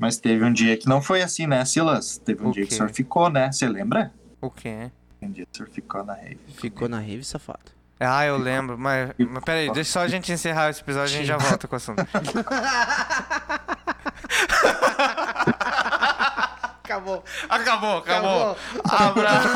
Mas teve um dia que não foi assim, né, Silas? Teve um O dia que o quê? senhor ficou, né? Você lembra? O quê? Um dia que o senhor ficou na rave. Ficou na rave, safado. Ah, eu lembro, mas, mas peraí, deixa só a gente encerrar esse episódio e a gente já volta com o assunto. Acabou. Acabou, acabou. Abraço.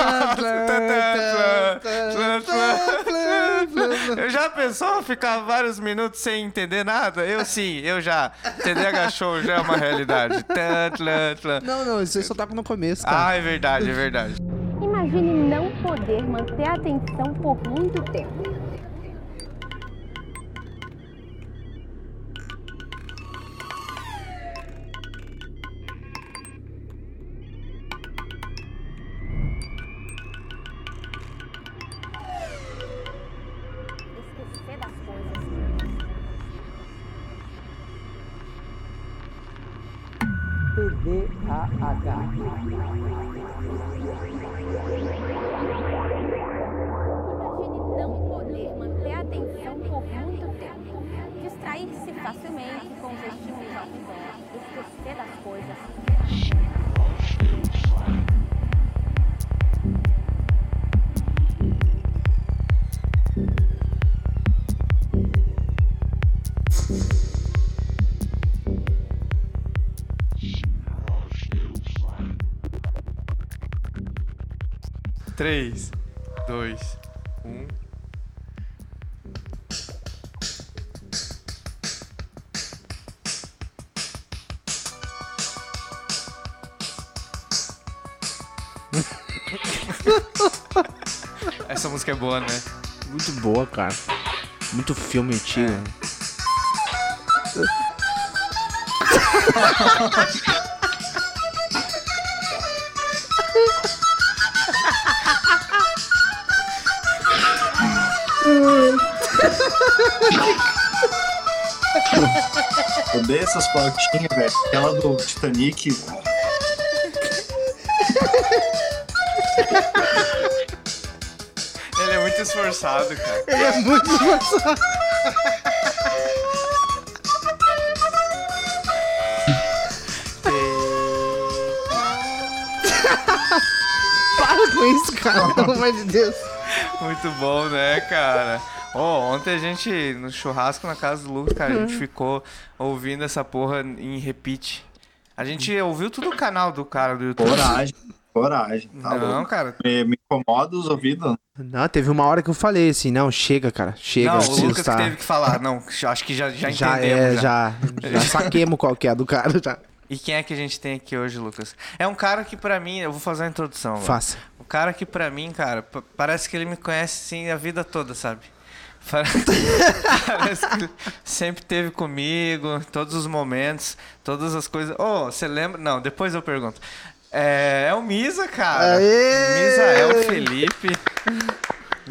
Eu já pensou ficar vários minutos sem entender nada? Eu sim, eu já. TDH Show já é uma realidade. Não, não, isso aí só tá no começo, cara. Ah, é verdade, é verdade. Imagine não poder manter a atenção por muito tempo. 3, 2, 1. Essa música é boa, né? Muito boa, cara. Muito filme antigo. É. Odeio essas pautinhas, velho. Aquela do Titanic. Ele é muito esforçado, cara. Ele é muito engraçado. Para com isso, cara. Pelo amor de Deus. Muito bom, né, cara? Ô, ontem a gente, no churrasco na casa do Lucas, cara, a gente ficou ouvindo essa porra em repeat. A gente ouviu tudo o canal do cara do YouTube. Coragem. Coragem. Tá Não, louco. cara. Me, me incomoda os ouvidos. Não, teve uma hora que eu falei assim, não, chega, cara. Chega, não, eu o Lucas teve que falar. Não, acho que já, já, já entendemos. é, já. já, já saquemos qual que é do cara, já. E quem é que a gente tem aqui hoje, Lucas? É um cara que pra mim, eu vou fazer a introdução. agora. Faça. O cara que pra mim, cara, pa- parece que ele me conhece assim a vida toda, sabe? Pa- parece que sempre teve comigo, todos os momentos, todas as coisas. Ô, você lembra? Não, depois eu pergunto. É, é o Misa, cara. Aê! Misael Felipe.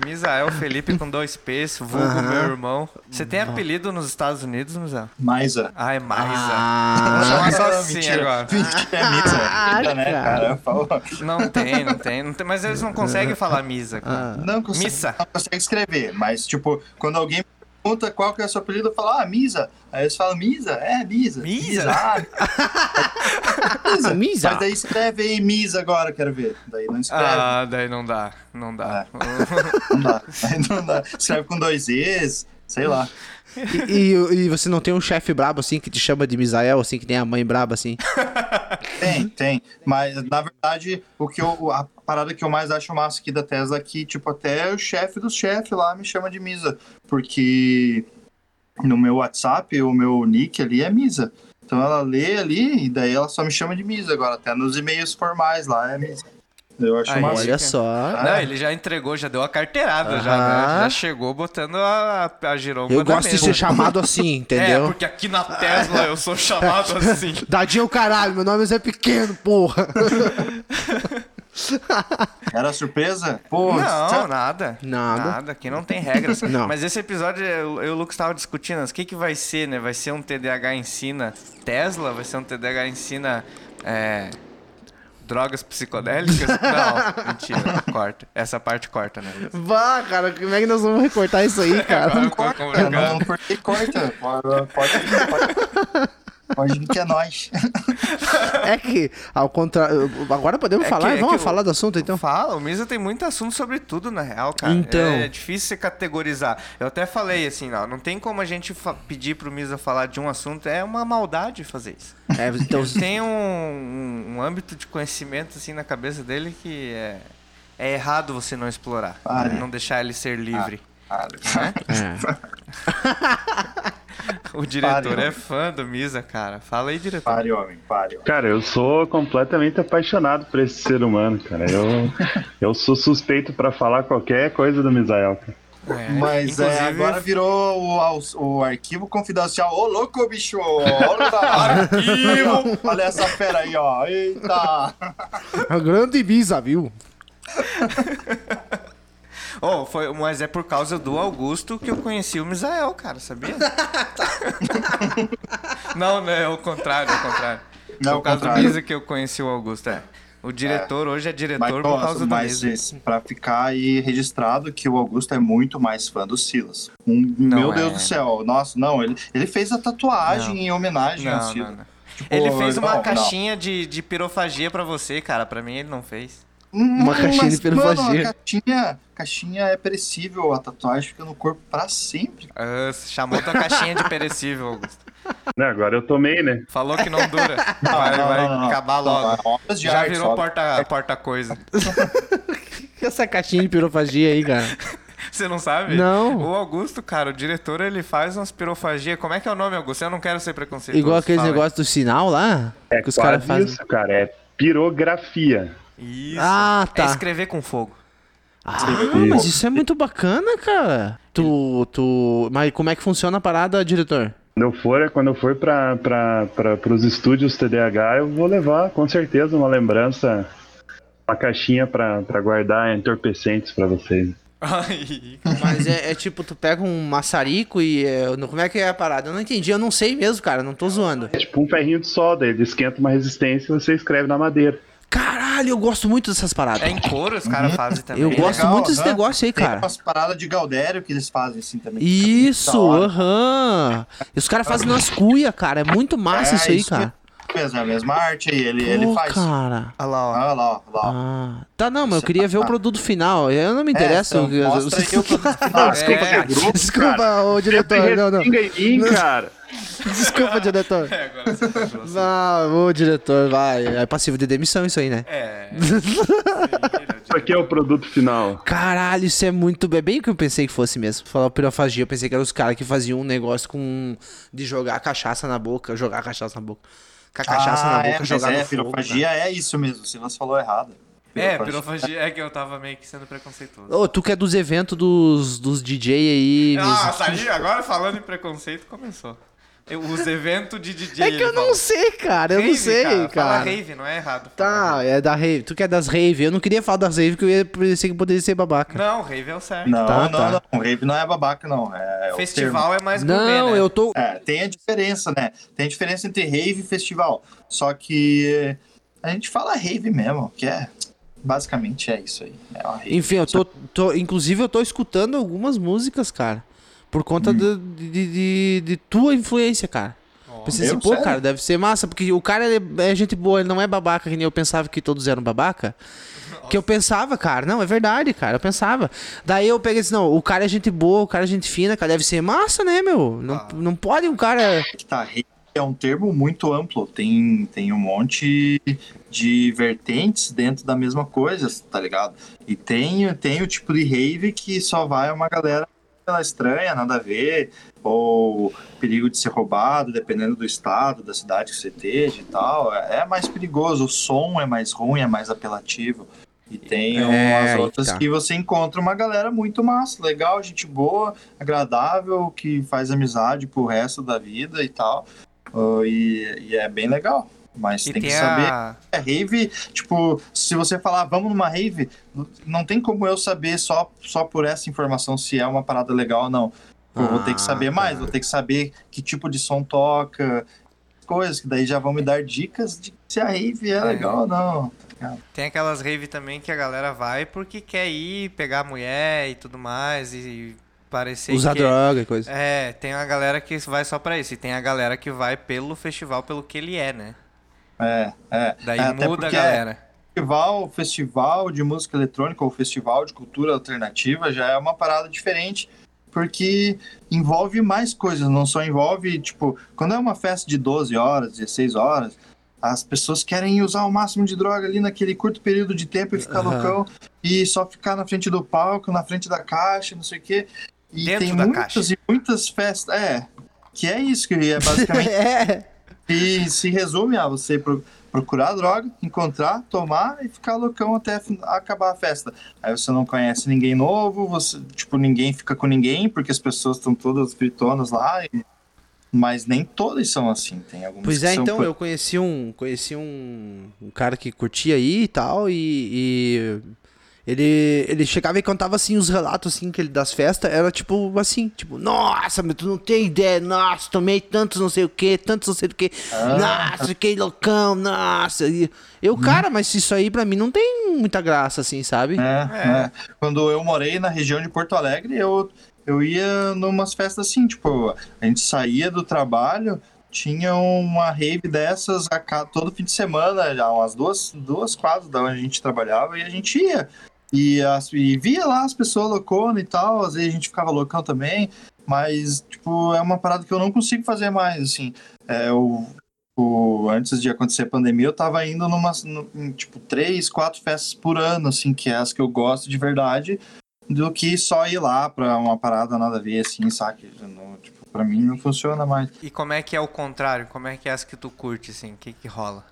Misael Felipe com dois P's, vulgo meu irmão. Você tem apelido nos Estados Unidos, Misael? Maisa. Ah, é Maisa. Ah, Vou chamar só Não, assim mentira. agora. É missa. Ah, né, cara. Não tem, não tem, não tem. Mas eles não conseguem falar Misa, cara. Não consegue, Missa. não consegue escrever, mas, tipo, quando alguém pergunta qual que é o seu apelido, eu falo, ah, Misa. Aí eles falam, Misa? É, Misa. Misa? Misa. Misa. Mas daí escreve aí Misa agora, quero ver. Daí não escreve. Ah, daí não dá, não dá. Não dá. Aí não dá. Escreve com dois E's, sei lá. E, e- e você não tem um chefe brabo assim que te chama de Misael, assim, que tem a mãe braba assim? Tem, tem. Mas, na verdade, o que eu, a parada que eu mais acho massa aqui da Tesla é que, tipo, até o chefe dos chefes lá me chama de Misa. Porque no meu WhatsApp, o meu nick ali é Misa. Então ela lê ali e daí ela só me chama de Misa agora. Até nos e-mails formais lá é Misa. Eu acho Aí, massa. Olha só. Não, ele já entregou, já deu a carteirada, já, né? Já chegou botando a, a giromba Eu gosto de ser chamado assim, É, entendeu? porque aqui na Tesla eu sou chamado assim. Dadinho, caralho, meu nome é Zé Pequeno, porra. Era surpresa? Pô, Não, sabe- nada. Nada. Nada, aqui não tem regras. Não. Mas esse episódio, eu eu e o Lucas estavam discutindo, o que, que vai ser, né? Vai ser um TDAH ensina Tesla? Vai ser um TDAH ensina é, drogas psicodélicas? Não, mentira, corta. Essa parte corta, né? Vá, cara, como é que nós vamos recortar isso aí, cara? Agora ficou Corta, não, porque corta. Pode, pode, pode. Pode vir que é nós. É que, ao contrário. Agora podemos É falar? que- é Vamos que falar o- do assunto então? Fala, o Misa tem muito assunto sobre tudo, na real, cara. Então. É, difícil você categorizar. Eu até falei assim, não, não tem como a gente pedir pro Misa falar de um assunto, é uma maldade fazer isso. É, então, tem um, um, um âmbito de conhecimento assim na cabeça dele que é, é errado você não explorar, Ah, é. não deixar ele ser livre. Cara, é. O diretor Pare, é fã do Misa, cara. Fala aí, diretor. Pare, homem, pare. homem. Cara, eu sou completamente apaixonado por esse ser humano, cara. Eu, eu sou suspeito pra falar qualquer coisa do Misael, cara. É, Mas é, inclusive- agora virou o, o arquivo confidencial. Ô, louco, bicho! Olha, arquivo! Olha essa fera aí, ó. Eita! A grande visa, viu? Oh, foi, mas é por causa do Augusto que eu conheci o Misael, cara, sabia? não, não, é o contrário, é o contrário. Não, Foi é o por causa do contrário. Misa que eu conheci o Augusto, é. O diretor hoje é diretor Mas, por causa do mas Misa. esse- pra ficar aí registrado que o Augusto é muito mais fã do Silas. Um- meu é, Deus do né? céu. Nossa, não, ele, ele fez a tatuagem Não. em homenagem ao Não, Silas. não, não. Tipo, Ele fez uma não, não. caixinha de, de pirofagia pra você, cara. Pra mim ele não fez. Uma caixinha de pirofagia. Mano, a caixinha, caixinha é perecível, a tatuagem fica no corpo pra sempre. Ah, chamou tua caixinha de perecível, Augusto. Agora eu tomei, né? Falou que não dura. Não, vai não, vai não, acabar Não, logo. é Já arte, virou só. porta, porta coisa. Essa caixinha de pirofagia aí, cara. Você não sabe? Não. O Augusto, cara, o diretor, ele faz umas pirofagia. Como é que é o nome, Augusto? Eu não quero ser preconceituoso. Igual aqueles negócios do sinal lá. É que os caras fazem. isso, cara. É pirografia. Isso. Ah, tá. É escrever com fogo. Ah, mas isso é muito bacana, cara. Tu, tu. Mas como é que funciona a parada, diretor? Quando eu for, quando eu for para os estúdios TDAH, eu vou levar com certeza uma lembrança, uma caixinha para guardar entorpecentes para vocês. Mas é, é tipo, tu pega um maçarico e. é, como é que é a parada? Eu não entendi, eu não sei mesmo, cara. Não tô zoando. É tipo um ferrinho de solda, ele esquenta uma resistência e você escreve na madeira. Caralho, eu gosto muito dessas paradas. é em couro os caras fazem também. Eu né? gosto muito desse aham. negócio aí, Tem cara. umas paradas de Galdério que eles fazem assim também. Isso, aham. E os caras fazem nas cuias, cara. É muito massa É, isso aí, isso cara. Mesmo, é a mesma arte aí, ele, ele faz. cara. Olha lá, ó. Olha lá, ó. Ah. Tá, não, mas eu queria ver o produto final. Eu não me interessa. É, então, mostra aí o produto final. desculpa, É. grupo, Desculpa, ô diretor. Não, não. mim, cara. Desculpa, diretor. É, agora você tá grosso. Ah, ô diretor, vai. É passivo de demissão isso aí, né? É. Isso aqui é o produto final. Caralho, isso é muito bem. Bem o que eu pensei que fosse mesmo. Falar pirofagia, eu pensei que eram os caras que faziam um negócio com. de jogar cachaça na boca. Jogar cachaça na boca. Com a cachaça na Ah, é, boca, é, no fogo. pirofagia é isso mesmo, o Silas falou errado. É, pirofagia é que eu tava meio que sendo preconceituoso. Ô, tu que é dos eventos dos, dos DJ aí. Ah, saiu, agora falando em preconceito, começou. Os eventos de DJ. É que eu não falou. sei, cara. Eu não Rave, sei, cara. Fala rave, não é errado. Tá, falar é da rave. Tu que é das rave. Eu não queria falar das rave porque eu ia pensei que poderia ser babaca. rave. Não, rave é o certo. Não, Tá, não, tá. não. Rave não é babaca, não. É, é Festival é mais Não, gourmet, né? eu tô. É, tem a diferença, né? Tem a diferença entre rave e festival. Só que a gente fala rave mesmo, que é. Basicamente é isso aí. É uma rave. Enfim, eu tô, tô- Inclusive, eu tô escutando algumas músicas, cara. Por conta Hum. de, de, de- de tua influência, cara. Pensei assim, pô, Sério? cara, deve ser massa, porque o cara ele é gente boa, ele não é babaca, que nem eu pensava que todos eram babaca. Que eu pensava, cara, não, é verdade, cara, eu pensava. Daí eu peguei assim, não, o cara é gente boa, o cara é gente fina, cara, deve ser massa, né, meu? Não, Ah. não pode um cara. tá, é um termo muito amplo, tem, tem um monte de vertentes dentro da mesma coisa, tá ligado? E tem, tem o tipo de rave que só vai uma galera estranha, nada a ver, ou perigo de ser roubado, dependendo do estado, da cidade que você esteja e tal. É é mais perigoso, o som é mais ruim, é mais apelativo. E tem É, umas outras tá. que você encontra uma galera muito massa, legal, gente boa, agradável, que faz amizade pro resto da vida e tal. Uh, e, e é bem legal. Mas E tem tem que saber. a... É rave, tipo, se você falar vamos numa rave, não tem como eu saber só, só por essa informação se é uma parada legal ou não. Eu vou ter que Ah, saber mais, vou ter que saber que tipo de som toca, coisas que daí já vão me dar dicas de se a rave é, legal ou não. Tem aquelas rave também que a galera vai porque quer ir pegar a mulher e tudo mais e parecer Usar que... droga e coisa. É, tem uma galera que vai só pra isso. E tem a galera que vai pelo festival, pelo que ele é, né? É, é. Daí É, até muda a galera. Festival, festival de música eletrônica ou festival de cultura alternativa já é uma parada diferente, porque envolve mais coisas, não só envolve, tipo, quando é uma festa de 12 horas, 16 horas, as pessoas querem usar o máximo de droga ali naquele curto período de tempo e ficar Aham. loucão e só ficar na frente do palco, na frente da caixa, não sei o quê. E Dentro tem muitas caixa. e muitas festas, é, que é isso que é basicamente É. e se resume a você pro- procurar droga, encontrar, tomar e ficar loucão até acabar a festa. Aí você não conhece ninguém novo, você, tipo, ninguém fica com ninguém, porque as pessoas estão todas fritonas lá. e- Mas nem todas são assim, tem algumas Pois é, então por- eu conheci um, conheci um, um cara que curtia aí e tal, e, e ele, ele chegava e contava assim os relatos assim que ele das festas, era tipo assim, tipo, nossa, mas tu não tem ideia, nossa, tomei tantos não sei o que, tantos não sei o que, nossa, fiquei loucão, nossa. E eu, cara, mas isso aí pra mim não tem muita graça assim, sabe? É, É. é. Quando eu morei na região de Porto Alegre, eu, eu ia numas festas assim, tipo, a gente saía do trabalho, tinha uma rave dessas a ca- todo fim de semana, já umas duas, duas quadras da onde a gente trabalhava, e a gente ia. E, as- e via lá as pessoas louconas e tal, às vezes a gente ficava loucão também, mas, tipo, é uma parada que eu não consigo fazer mais, assim. É, o, o- antes de acontecer a pandemia, eu tava indo numas, no- em, tipo, três, quatro festas por ano, assim, que é as que eu gosto de verdade, do que só ir lá pra uma parada nada a ver, assim, sabe? Tipo, pra mim não funciona mais. E como é que é o contrário? Como é que é as que tu curte, assim? O que que rola?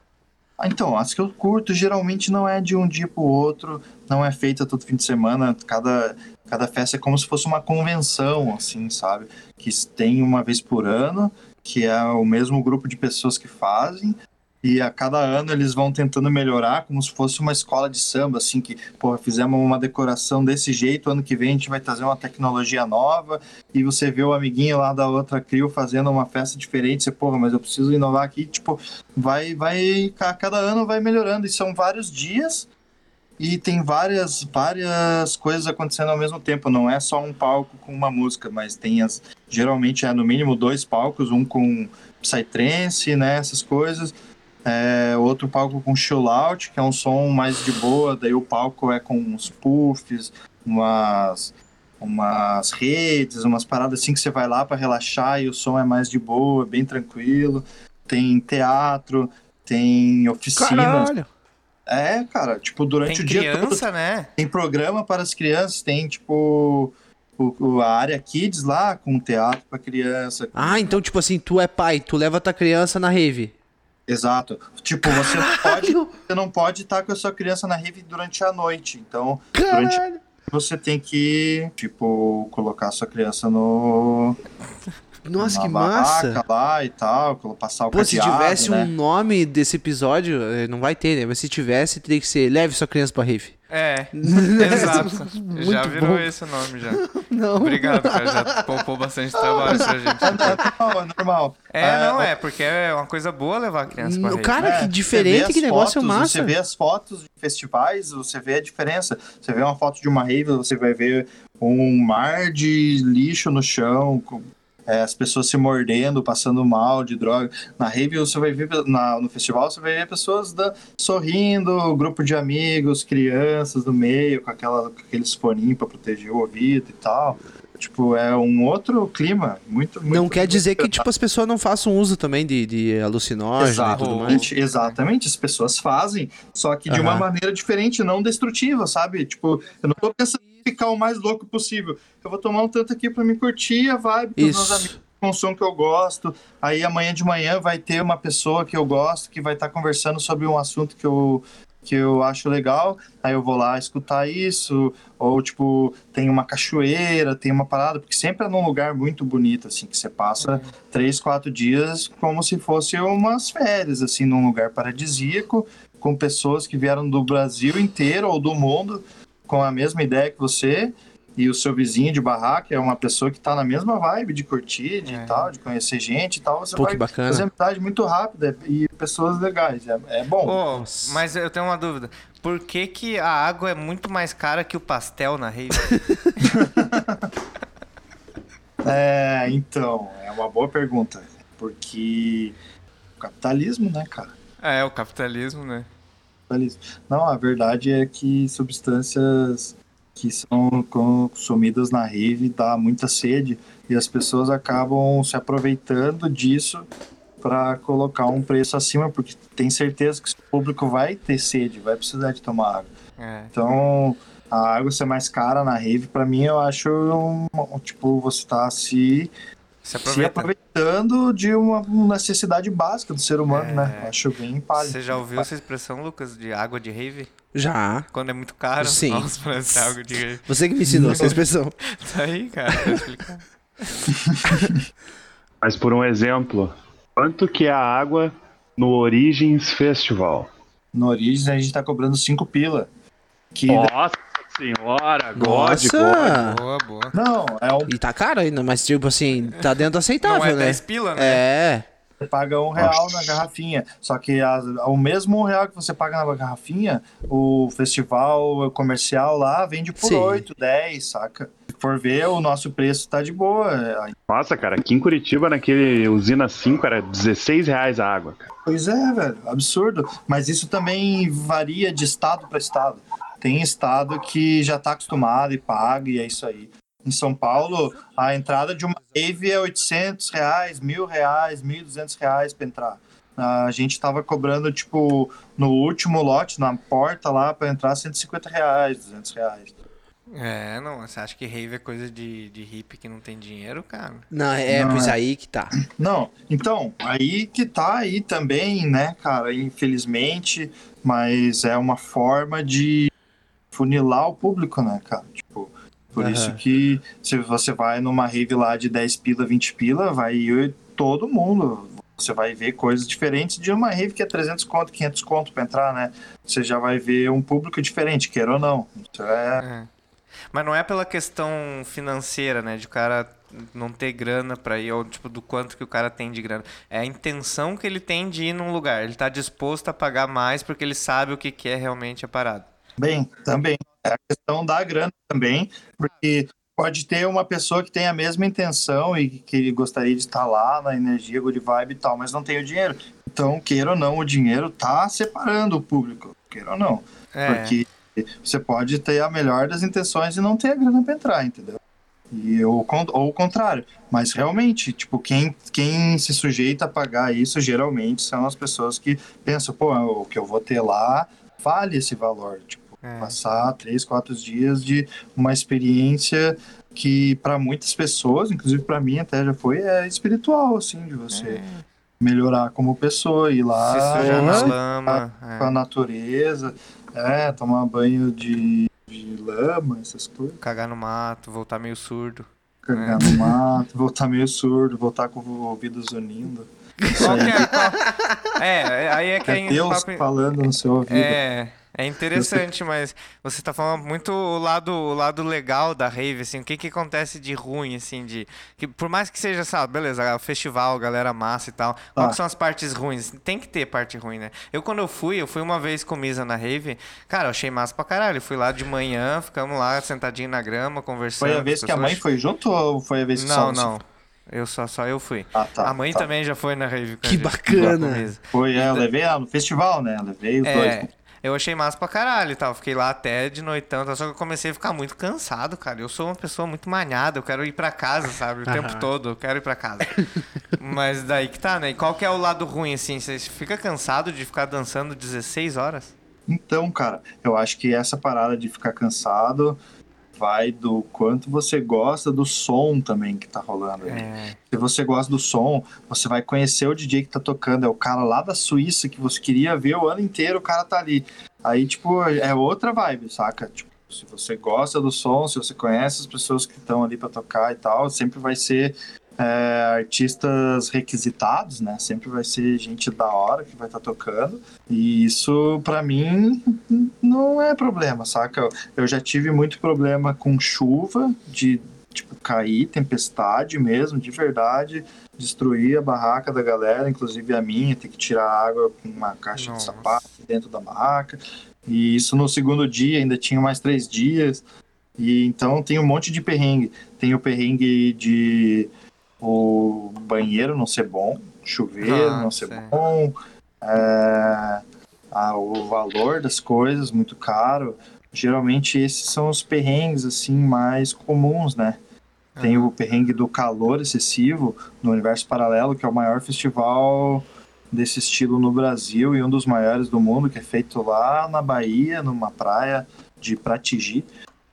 Ah, então, as que eu curto geralmente não é de um dia pro outro, não é feita todo fim de semana, cada, cada festa é como se fosse uma convenção, assim, sabe? Que tem uma vez por ano, que é o mesmo grupo de pessoas que fazem, e a cada ano eles vão tentando melhorar, como se fosse uma escola de samba, assim, que, pô, fizemos uma decoração desse jeito, ano que vem a gente vai trazer uma tecnologia nova, e você vê o amiguinho lá da outra CRIO fazendo uma festa diferente, você, porra, mas eu preciso inovar aqui, tipo, vai, vai, a cada ano vai melhorando, e são vários dias, e tem várias, várias coisas acontecendo ao mesmo tempo, não é só um palco com uma música, mas tem as, geralmente é no mínimo dois palcos, um com psytrance, né, essas coisas, é, outro palco com chill out, que é um som mais de boa, daí o palco é com uns puffs, umas, umas redes, umas paradas assim que você vai lá para relaxar e o som é mais de boa, bem tranquilo. Tem teatro, tem oficinas. Caralho. É, cara, tipo, durante Tem o dia todo criança, né? tem programa para as crianças, tem tipo o, o- a área kids lá com teatro para criança. Ah, então tipo assim, tu é pai, tu leva tua criança na rave. Exato. Tipo, você não pode, você não pode estar com a sua criança na rave durante a noite. Então, durante Caralho. você tem que, tipo, colocar a sua criança no Nossa, na que massa. lá e tal, passar o Pô, se cadeado, tivesse né? um nome desse episódio, eh, não vai ter, né? Mas se tivesse, teria que ser Leve sua criança pra rave. É, exato. Muito já virou bom. esse o nome já. Não. Obrigado, cara. Já poupou bastante trabalho pra gente. É normal, é normal. É, não, o- é, porque é uma coisa boa levar a criança pra No- rede. cara, É, que diferente, que as negócio fotos, massa. Você vê as fotos de festivais, você vê a diferença. Você vê uma foto de uma rave, você vai ver um mar de lixo no chão, com, é, as pessoas se mordendo, passando mal de droga. Na rave, você vai ver, na- no festival, você vai ver pessoas da- sorrindo, grupo de amigos, crianças no meio, com, aquela, com aqueles foninhos pra proteger o ouvido e tal. Tipo, é um outro clima, muito, muito Não quer dizer que, tipo, as pessoas não façam uso também de, de alucinógeno e tudo mais. Exatamente, exatamente. As pessoas fazem, só que de uma Aham. maneira diferente, não destrutiva, sabe? Tipo, eu não tô pensando ficar o mais louco possível. Eu vou tomar um tanto aqui pra me curtir a vibe dos meus amigos com um som que eu gosto. Aí amanhã de manhã vai ter uma pessoa que eu gosto que vai estar conversando sobre um assunto que eu que eu acho legal, aí eu vou lá escutar isso, ou tipo, tem uma cachoeira, tem uma parada, porque sempre é num lugar muito bonito, assim, que você passa três, quatro dias como se fosse umas férias, assim, num lugar paradisíaco, com pessoas que vieram do Brasil inteiro ou do mundo com a mesma ideia que você, e o seu vizinho de barraca é uma pessoa que tá na mesma vibe de curtir, de É. tal, de conhecer gente e tal, você Pô, vai bacana. fazer amizade muito rápida e pessoas legais, é, é bom. Nossa. mas eu tenho uma dúvida. Por que, que a água é muito mais cara que o pastel na rave? É, então, é uma boa pergunta. Porque o capitalismo, né, cara? É, o capitalismo, né? Capitalismo. Não, a verdade é que substâncias que são consumidas na rave dá muita sede e as pessoas acabam se aproveitando disso para colocar um preço acima, porque tem certeza que o público vai ter sede, vai precisar de tomar água. É. Então, a água ser mais cara na rave, para mim, eu acho um, um- tipo, você tá se, Se se aproveita. aproveitando de uma necessidade básica do ser humano, É. né? Acho bem pálido. Você já ouviu essa expressão, Lucas, de água de rave? Já. Quando é muito caro? Sim. Nossa, parece água de rave. Você que me ensinou essa expressão. Tá aí, cara, pra explicar. Mas por um exemplo, quanto que é a água no Origins Festival? No Origins, a gente tá cobrando 5 pila. Que Nossa senhora, God, God. Nossa! Boa, boa. Não, é um E tá caro ainda, mas tipo assim, tá dentro do aceitável, Não é né? 10 pila, né? É. Você paga um real na garrafinha. Só que as- o mesmo um real que você paga na garrafinha, o festival comercial lá vende por Sim. 8, 10, saca? Se for ver, o nosso preço tá de boa. Nossa, cara, aqui em Curitiba, naquele usina 5, era 16 reais a água, cara. Pois é, velho, absurdo. Mas isso também varia de estado para estado. Tem estado que já tá acostumado e paga, e é isso aí. Em São Paulo, a entrada de uma rave é 800 reais, mil reais, 1.200 reais pra entrar. A gente tava cobrando, tipo, no último lote, na porta lá, pra entrar, 150 reais, 200 reais. É, não, você acha que rave é coisa de, de hippie que não tem dinheiro, cara? Não, é, Não, pois é. aí que tá. Não, então, aí que tá aí também, né, cara, infelizmente, mas é uma forma de funilar o público, né, cara? Tipo, por Aham. isso que se você vai numa rave lá de 10 pila, 20 pila, vai ir todo mundo. Você vai ver coisas diferentes de uma rave que é 300 conto, 500 conto pra entrar, né? Você já vai ver um público diferente, quer ou não. Isso é... É. Mas não é pela questão financeira, né? De o cara não ter grana pra ir, ou tipo, do quanto que o cara tem de grana. É a intenção que ele tem de ir num lugar. Ele tá disposto a pagar mais porque ele sabe o que, que é realmente a parada. Bem, também. É a questão da grana também, porque pode ter uma pessoa que tem a mesma intenção e que gostaria de estar lá na energia, good vibe e tal, mas não tem o dinheiro. Então, queira ou não, o dinheiro tá separando o público, queira ou não. É. Porque você pode ter a melhor das intenções e não ter a grana pra entrar, entendeu? E, ou, ou o contrário. Mas realmente, tipo, quem, quem se sujeita a pagar isso geralmente são as pessoas que pensam, pô, o que eu vou ter lá vale esse valor. Tipo, É. passar três, quatro dias de uma experiência que para muitas pessoas, inclusive para mim até já foi, é espiritual, assim, de você melhorar como pessoa, ir lá Se sujar na se lama. com a é. natureza, é, tomar banho de, de lama, essas coisas, Cagar no mato, voltar meio surdo. cagar no mato, voltar meio surdo, voltar com o ouvido zunindo. Isso que aí é, é, aí é que é a Deus papo- falando no seu ouvido. É, é interessante, mas você tá falando muito o lado, o lado legal da rave, assim, o que que acontece de ruim, assim, de... Que por mais que seja, sabe, beleza, o festival, galera massa e tal, qual Tá. que são as partes ruins? Tem que ter parte ruim, né? Eu, quando eu fui, eu fui uma vez com Misa na rave, cara, eu achei massa pra caralho, fui lá de manhã, ficamos lá sentadinho na grama, conversando. Foi a vez que a mãe foi junto ou foi a vez que Não, só você não, eu só, só eu fui. Ah, tá, a mãe tá. também já foi na rave. Que bacana. Foi, é, eu levei ela no festival, né? Eu levei os É, dois. Eu achei massa pra caralho e tal. Fiquei lá até de noitão, só que eu comecei a ficar muito cansado, cara. Eu sou uma pessoa muito manhada, eu quero ir pra casa, sabe? O tempo todo, eu quero ir pra casa. Mas daí que tá, né? E qual que é o lado ruim, assim? Você fica cansado de ficar dançando 16 horas? Então, cara, eu acho que essa parada de ficar cansado vai do quanto você gosta do som também que tá rolando. ali. É. Se você gosta do som, você vai conhecer o DJ que tá tocando. É o cara lá da Suíça que você queria ver o ano inteiro, o cara tá ali. Aí, tipo, é outra vibe, saca? Tipo, se você gosta do som, se você conhece as pessoas que estão ali pra tocar e tal, sempre vai ser é, artistas requisitados, né? Sempre vai ser gente da hora que vai estar tocando. E isso, pra mim, não é problema, saca? Eu já tive muito problema com chuva, de tipo cair, tempestade mesmo, de verdade, destruir a barraca da galera, inclusive a minha, ter que tirar água com uma caixa Nossa. de sapato dentro da barraca. E isso no segundo dia, ainda tinha mais três dias. E então tem um monte de perrengue. Tem o perrengue de o banheiro não ser bom, chuveiro Ah, não ser bom, é, ah, o valor das coisas muito caro. Geralmente esses são os perrengues assim mais comuns, né? Tem o perrengue do calor excessivo no Universo Paralelo, que é o maior festival desse estilo no Brasil e um dos maiores do mundo, que é feito lá na Bahia, numa praia de Pratigi.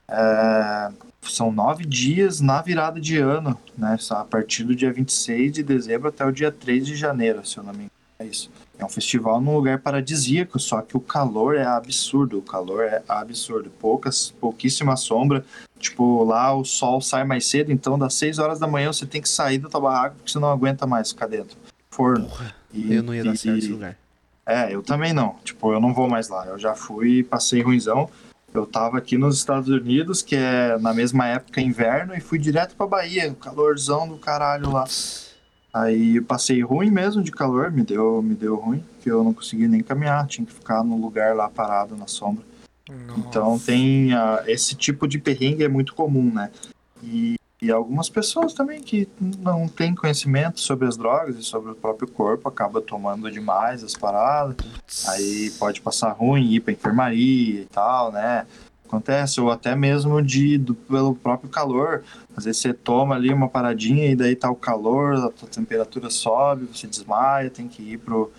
É, são nove dias na virada de ano, né? A partir do dia 26 de dezembro até o dia 3 de janeiro, se eu não me engano. É isso. É um festival num lugar paradisíaco, só que o calor é absurdo. O calor é absurdo. Poucas, pouquíssima sombra. Tipo, lá o sol sai mais cedo, então das 6 horas da manhã você tem que sair da tua barraca porque você não aguenta mais ficar dentro. Forno. E- Eu não ia dar e- certo esse lugar. é, eu também não. Tipo, eu não vou mais lá. Eu já fui passei ruimzão. Eu tava aqui nos Estados Unidos, que é na mesma época inverno, e fui direto pra Bahia, calorzão do caralho lá. Aí eu passei ruim mesmo de calor, me deu, me deu ruim, que eu não consegui nem caminhar, tinha que ficar no lugar lá parado na sombra. Então tem ah, esse tipo de perrengue é muito comum, né? E, e algumas pessoas também que não têm conhecimento sobre as drogas e sobre o próprio corpo acaba tomando demais as paradas. Aí pode passar ruim, ir pra enfermaria e tal, né? Acontece, ou até mesmo de, do- pelo próprio calor. Às vezes você toma ali uma paradinha e daí tá o calor, a temperatura sobe, você desmaia, tem que ir pro,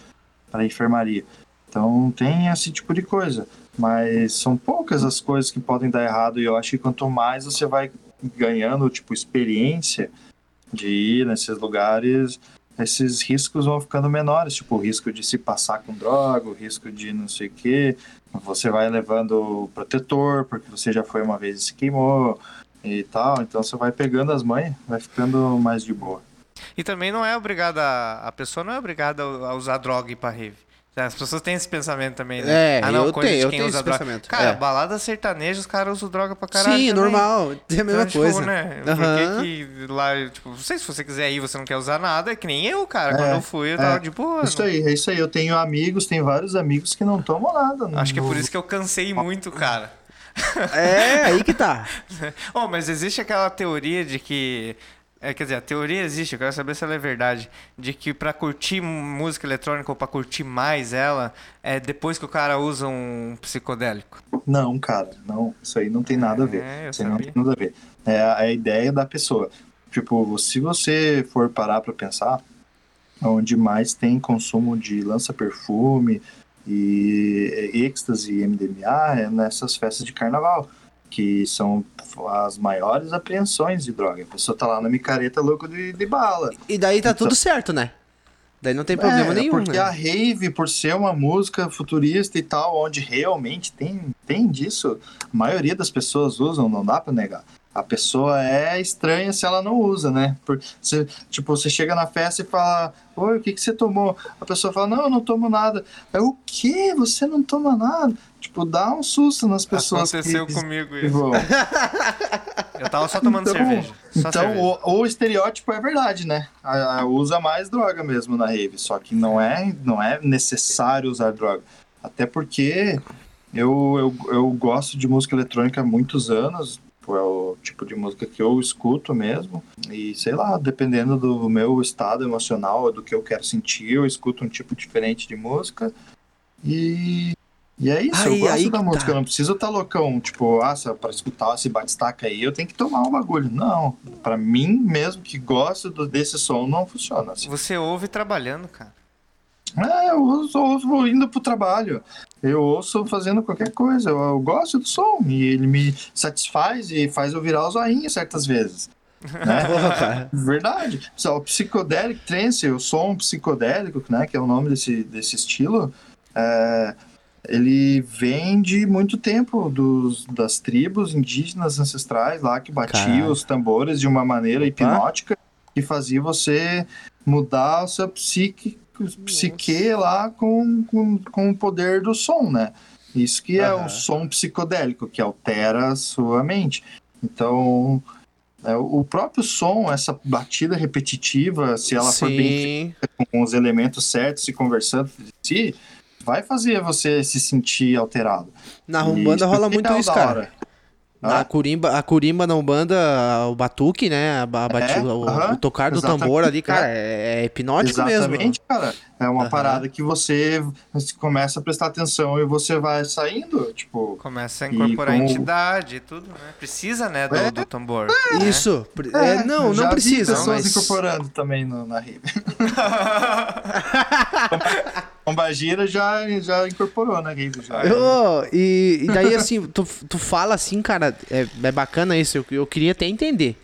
pra enfermaria. Então tem esse tipo de coisa. Mas são poucas as coisas que podem dar errado e eu acho que quanto mais você vai ganhando, tipo, experiência de ir nesses lugares, esses riscos vão ficando menores, tipo, o risco de se passar com droga, o risco de não sei o quê. Você vai levando protetor, porque você já foi uma vez e se queimou e tal. Então você vai pegando as manhas, vai ficando mais de boa. E também não é obrigada. a- pessoa não é obrigada a usar droga pra rave. As pessoas têm esse pensamento também, né? É, ah, não, eu coisa tenho- de eu quem tenho usa esse droga. pensamento, Cara, é. balada sertaneja, os caras usam droga pra caralho. Sim, também. normal. É a mesma Então, tipo, coisa. né? Aham. Por que que lá, tipo, não sei se você quiser ir, você não quer usar nada, é que nem eu, cara. É, Quando eu fui, eu é. tava de boa. Isso não- aí, é isso aí. Eu tenho amigos, tenho vários amigos que não tomam nada. Acho que é por isso que eu cansei muito, cara. É, aí que tá. Oh, mas existe aquela teoria de que. É, quer dizer, a teoria existe, eu quero saber se ela é verdade. De que pra curtir música eletrônica ou pra curtir mais ela, é depois que o cara usa um psicodélico. Não, cara, não. Isso aí não tem nada a ver. É, isso aí não tem nada a ver. É a, a ideia da pessoa. Tipo, se você for parar pra pensar, onde mais tem consumo de lança-perfume e êxtase e MDMA é nessas festas de carnaval, que são as maiores apreensões de droga. A pessoa tá lá na micareta louco de, de bala. E daí tá Então- tudo certo, né? Daí não tem problema É, nenhum, Porque né? a rave, por ser uma música futurista e tal, onde realmente tem, tem disso, a maioria das pessoas usam, não dá pra negar. A pessoa é estranha se ela não usa, né? Você, tipo, você chega na festa e fala, oi, o que, que você tomou? A pessoa fala, não, eu não tomo nada. É o quê? Você não toma nada? Tipo, dá um susto nas pessoas Aconteceu que, comigo isso. vão. Eu tava só tomando Então- cerveja. Só Então, cerveja. o, o estereótipo é verdade, né? A- a- usa mais droga mesmo na rave, só que não é, não é necessário usar droga. Até porque eu, eu, eu gosto de música eletrônica há muitos anos, é o tipo de música que eu escuto mesmo. E sei lá, dependendo do meu estado emocional, do que eu quero sentir, eu escuto um tipo diferente de música. E. E é isso, Aí- eu gosto aí da música, tá. eu não preciso estar loucão, tipo, ah, pra escutar esse batistaca aí, eu tenho que tomar um bagulho. Não, pra mim mesmo que gosto do- desse som, não funciona. assim. Você ouve trabalhando, cara. É, eu ouço, ouço indo pro trabalho, eu ouço fazendo qualquer coisa, eu, eu gosto do som, e ele me satisfaz e faz eu virar o zoinho certas vezes. Né? Verdade. O psicodélico trance, o som psicodélico, né, que é o nome desse, desse estilo, é, ele vem de muito tempo dos, das tribos indígenas ancestrais lá que batiam os tambores de uma maneira hipnótica que fazia você mudar o seu psique, psique lá com, com, com o poder do som, né? Isso que é o som psicodélico, que altera a sua mente. Então, é, o próprio som, essa batida repetitiva, se ela for bem Sim. com os elementos certos e conversando entre si, vai fazer você se sentir alterado. Na E é rola muito legal isso, cara. hora. A curimba, a curimba na Umbanda, o batuque, né? A, ba- bati- É, o, aham, o tocar do exatamente, tambor ali, é. cara, é, é hipnótico Exatamente, mesmo. cara. É uma Aham. parada que você começa a prestar atenção e você vai saindo, tipo. Começa a E incorporar como- entidade e tudo, né? Precisa, né, do, É. do tambor. né? Isso. é, não, não precisa. pessoas Mas... incorporando também no- na rede. Pombagira já, já incorporou na rede. Já. Ô, e, e daí, assim, tu, tu fala assim, cara, é, é bacana isso, eu, eu queria até entender.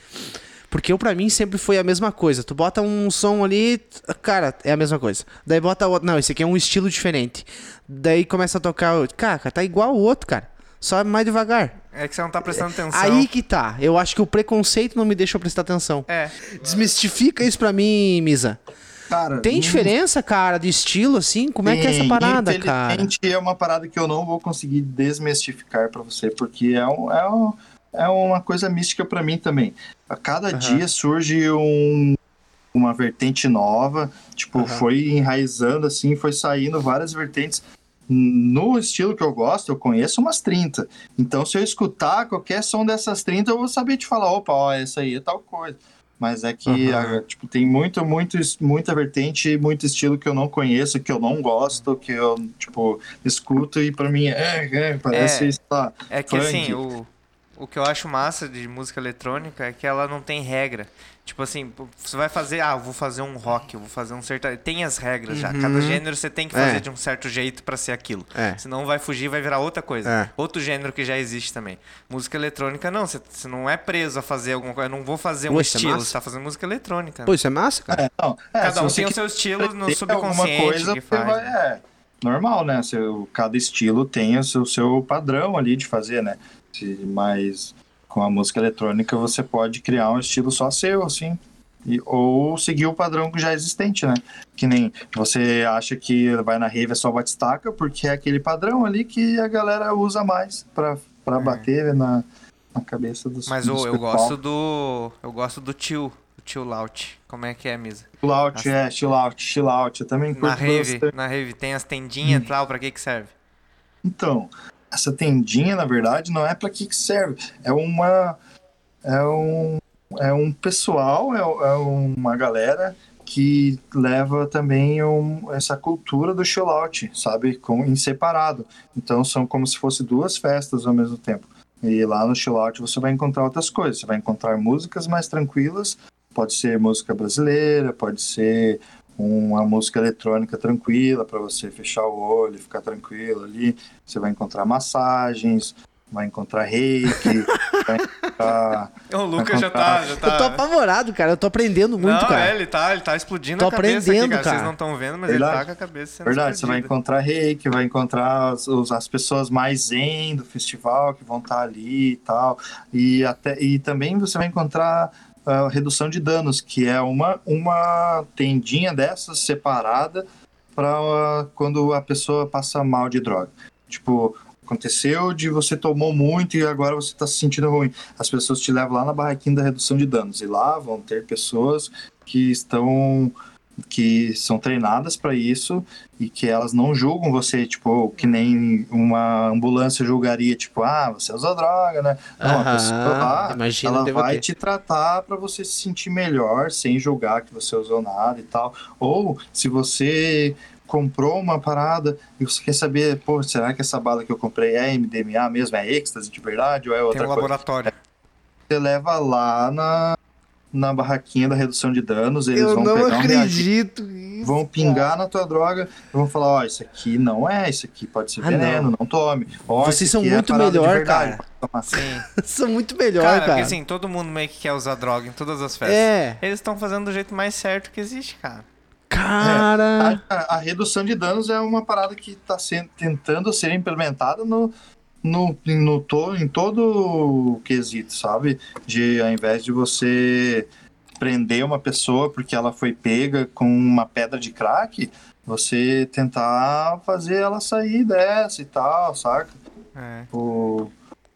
Porque eu, pra mim, sempre foi a mesma coisa. Tu bota um som ali, cara, é a mesma coisa. Daí bota outro. Não, esse aqui é um estilo diferente. Daí começa a tocar. Cara, tá igual o outro, cara. Só mais devagar. É que você não tá prestando atenção. Aí que tá. Eu acho que o preconceito não me deixa eu prestar atenção. É. Desmistifica isso pra mim, Misa. Cara, Tem diferença, cara, de estilo, assim? Como é que é essa tem. parada, cara? É uma parada que eu não vou conseguir desmistificar pra você, porque é, um, é, um, é uma coisa mística pra mim também. A cada dia surge um, uma vertente nova, tipo, Aham. foi enraizando assim, foi saindo várias vertentes. No estilo que eu gosto, eu conheço umas 30. Então, se eu escutar qualquer som dessas 30, eu vou saber te falar, opa, ó, essa aí é tal coisa. Mas é que, Aham. ah, tipo, tem muito, muito, muita vertente, muito estilo que eu não conheço, que eu não gosto, que eu, tipo, escuto e pra mim, é, é, parece, É. sei lá, É que Funk. assim, o, o que eu acho massa de música eletrônica é que ela não tem regra. Tipo assim, você vai fazer, ah, eu vou fazer um rock, eu vou fazer um sertanejo. Tem as regras já. Cada gênero você tem que fazer É. de um certo jeito pra ser aquilo. É. Senão vai fugir, vai virar outra coisa. É. Outro gênero que já existe também. Música eletrônica, não. Você, você não é preso a fazer alguma coisa. Eu não vou fazer um Pô, é estilo. massa. Você tá fazendo música eletrônica. Pô, isso é massa, cara. É, não, é, Cada um tem o seu estilo no subconsciente coisa, que faz. vai- né? é normal, né? Seu, cada estilo tem o seu, seu padrão ali de fazer, né? Se- mas com a música eletrônica você pode criar um estilo só seu, assim. E, ou seguir o padrão que já é existente, né? Que nem você acha que vai na rave é só batistaca, porque é aquele padrão ali que a galera usa mais pra, pra bater na, na cabeça dos É. Mas dos eu pessoal. gosto do. Eu gosto do tio. O tio Laut. Como é que é, Misa? Chill out, é, chill out, chill out. Eu também Na rave, na rave tem as tendinhas e tal, pra que que serve? Então, essa tendinha, na verdade, não é para que que serve. É uma. É um, é um pessoal, é, é uma galera que leva também um- essa cultura do chill out, sabe? Com, em separado. Então são como se fossem duas festas ao mesmo tempo. E lá no chill out você vai encontrar outras coisas. Você vai encontrar músicas mais tranquilas. Pode ser música brasileira, pode ser uma música eletrônica tranquila para você fechar o olho e ficar tranquilo ali. Você vai encontrar massagens, vai encontrar reiki, vai encontrar. O Lucas já tá. Já tá... Eu tô apavorado, cara. Eu tô aprendendo muito, não, cara. é, ele tá, ele tá explodindo Tô a cabeça aqui, aprendendo, cara. Vocês cara. não estão vendo, mas ele Verdade. tá com a cabeça sendo Verdade, você vai explodida. encontrar reiki, vai encontrar os- as pessoas mais zen do festival que vão estar ali e tal. E, até, e também você vai encontrar a redução de danos, que é uma, uma tendinha dessas separada para quando a pessoa passa mal de droga. Tipo, aconteceu de você tomou muito e agora você está se sentindo ruim. As pessoas te levam lá na barraquinha da redução de danos. E lá vão ter pessoas que estão que são treinadas para isso e que elas não julgam você, tipo, que nem uma ambulância julgaria, tipo, ah, você usou droga, né? Não, a pessoa lá, imagina, ela vai ter. te tratar para você se sentir melhor, sem julgar que você usou nada e tal. Ou se você comprou uma parada e você quer saber, pô, será que essa bala que eu comprei é MDMA mesmo, é êxtase de verdade ou é Tem outra um coisa? laboratório. Você leva lá na, na barraquinha da redução de danos, eles Eu vão não pegar um reagente acredito nisso. vão pingar na tua droga e vão falar, ó, isso aqui não é, isso aqui pode ser Ah, veneno, não, tome. Ó, Vocês são é muito de melhor, verdade, cara. pode tomar. Sim. São muito melhor, cara, cara. porque assim, todo mundo meio que quer usar droga em todas as festas. É. Eles estão fazendo do jeito mais certo que existe, cara. Cara. A, a redução de danos é uma parada que está tentando ser implementada no, no, no to, em todo o quesito, sabe? De ao invés de você prender uma pessoa porque ela foi pega com uma pedra de crack, você tentar fazer ela sair dessa e tal, saca? É. ou,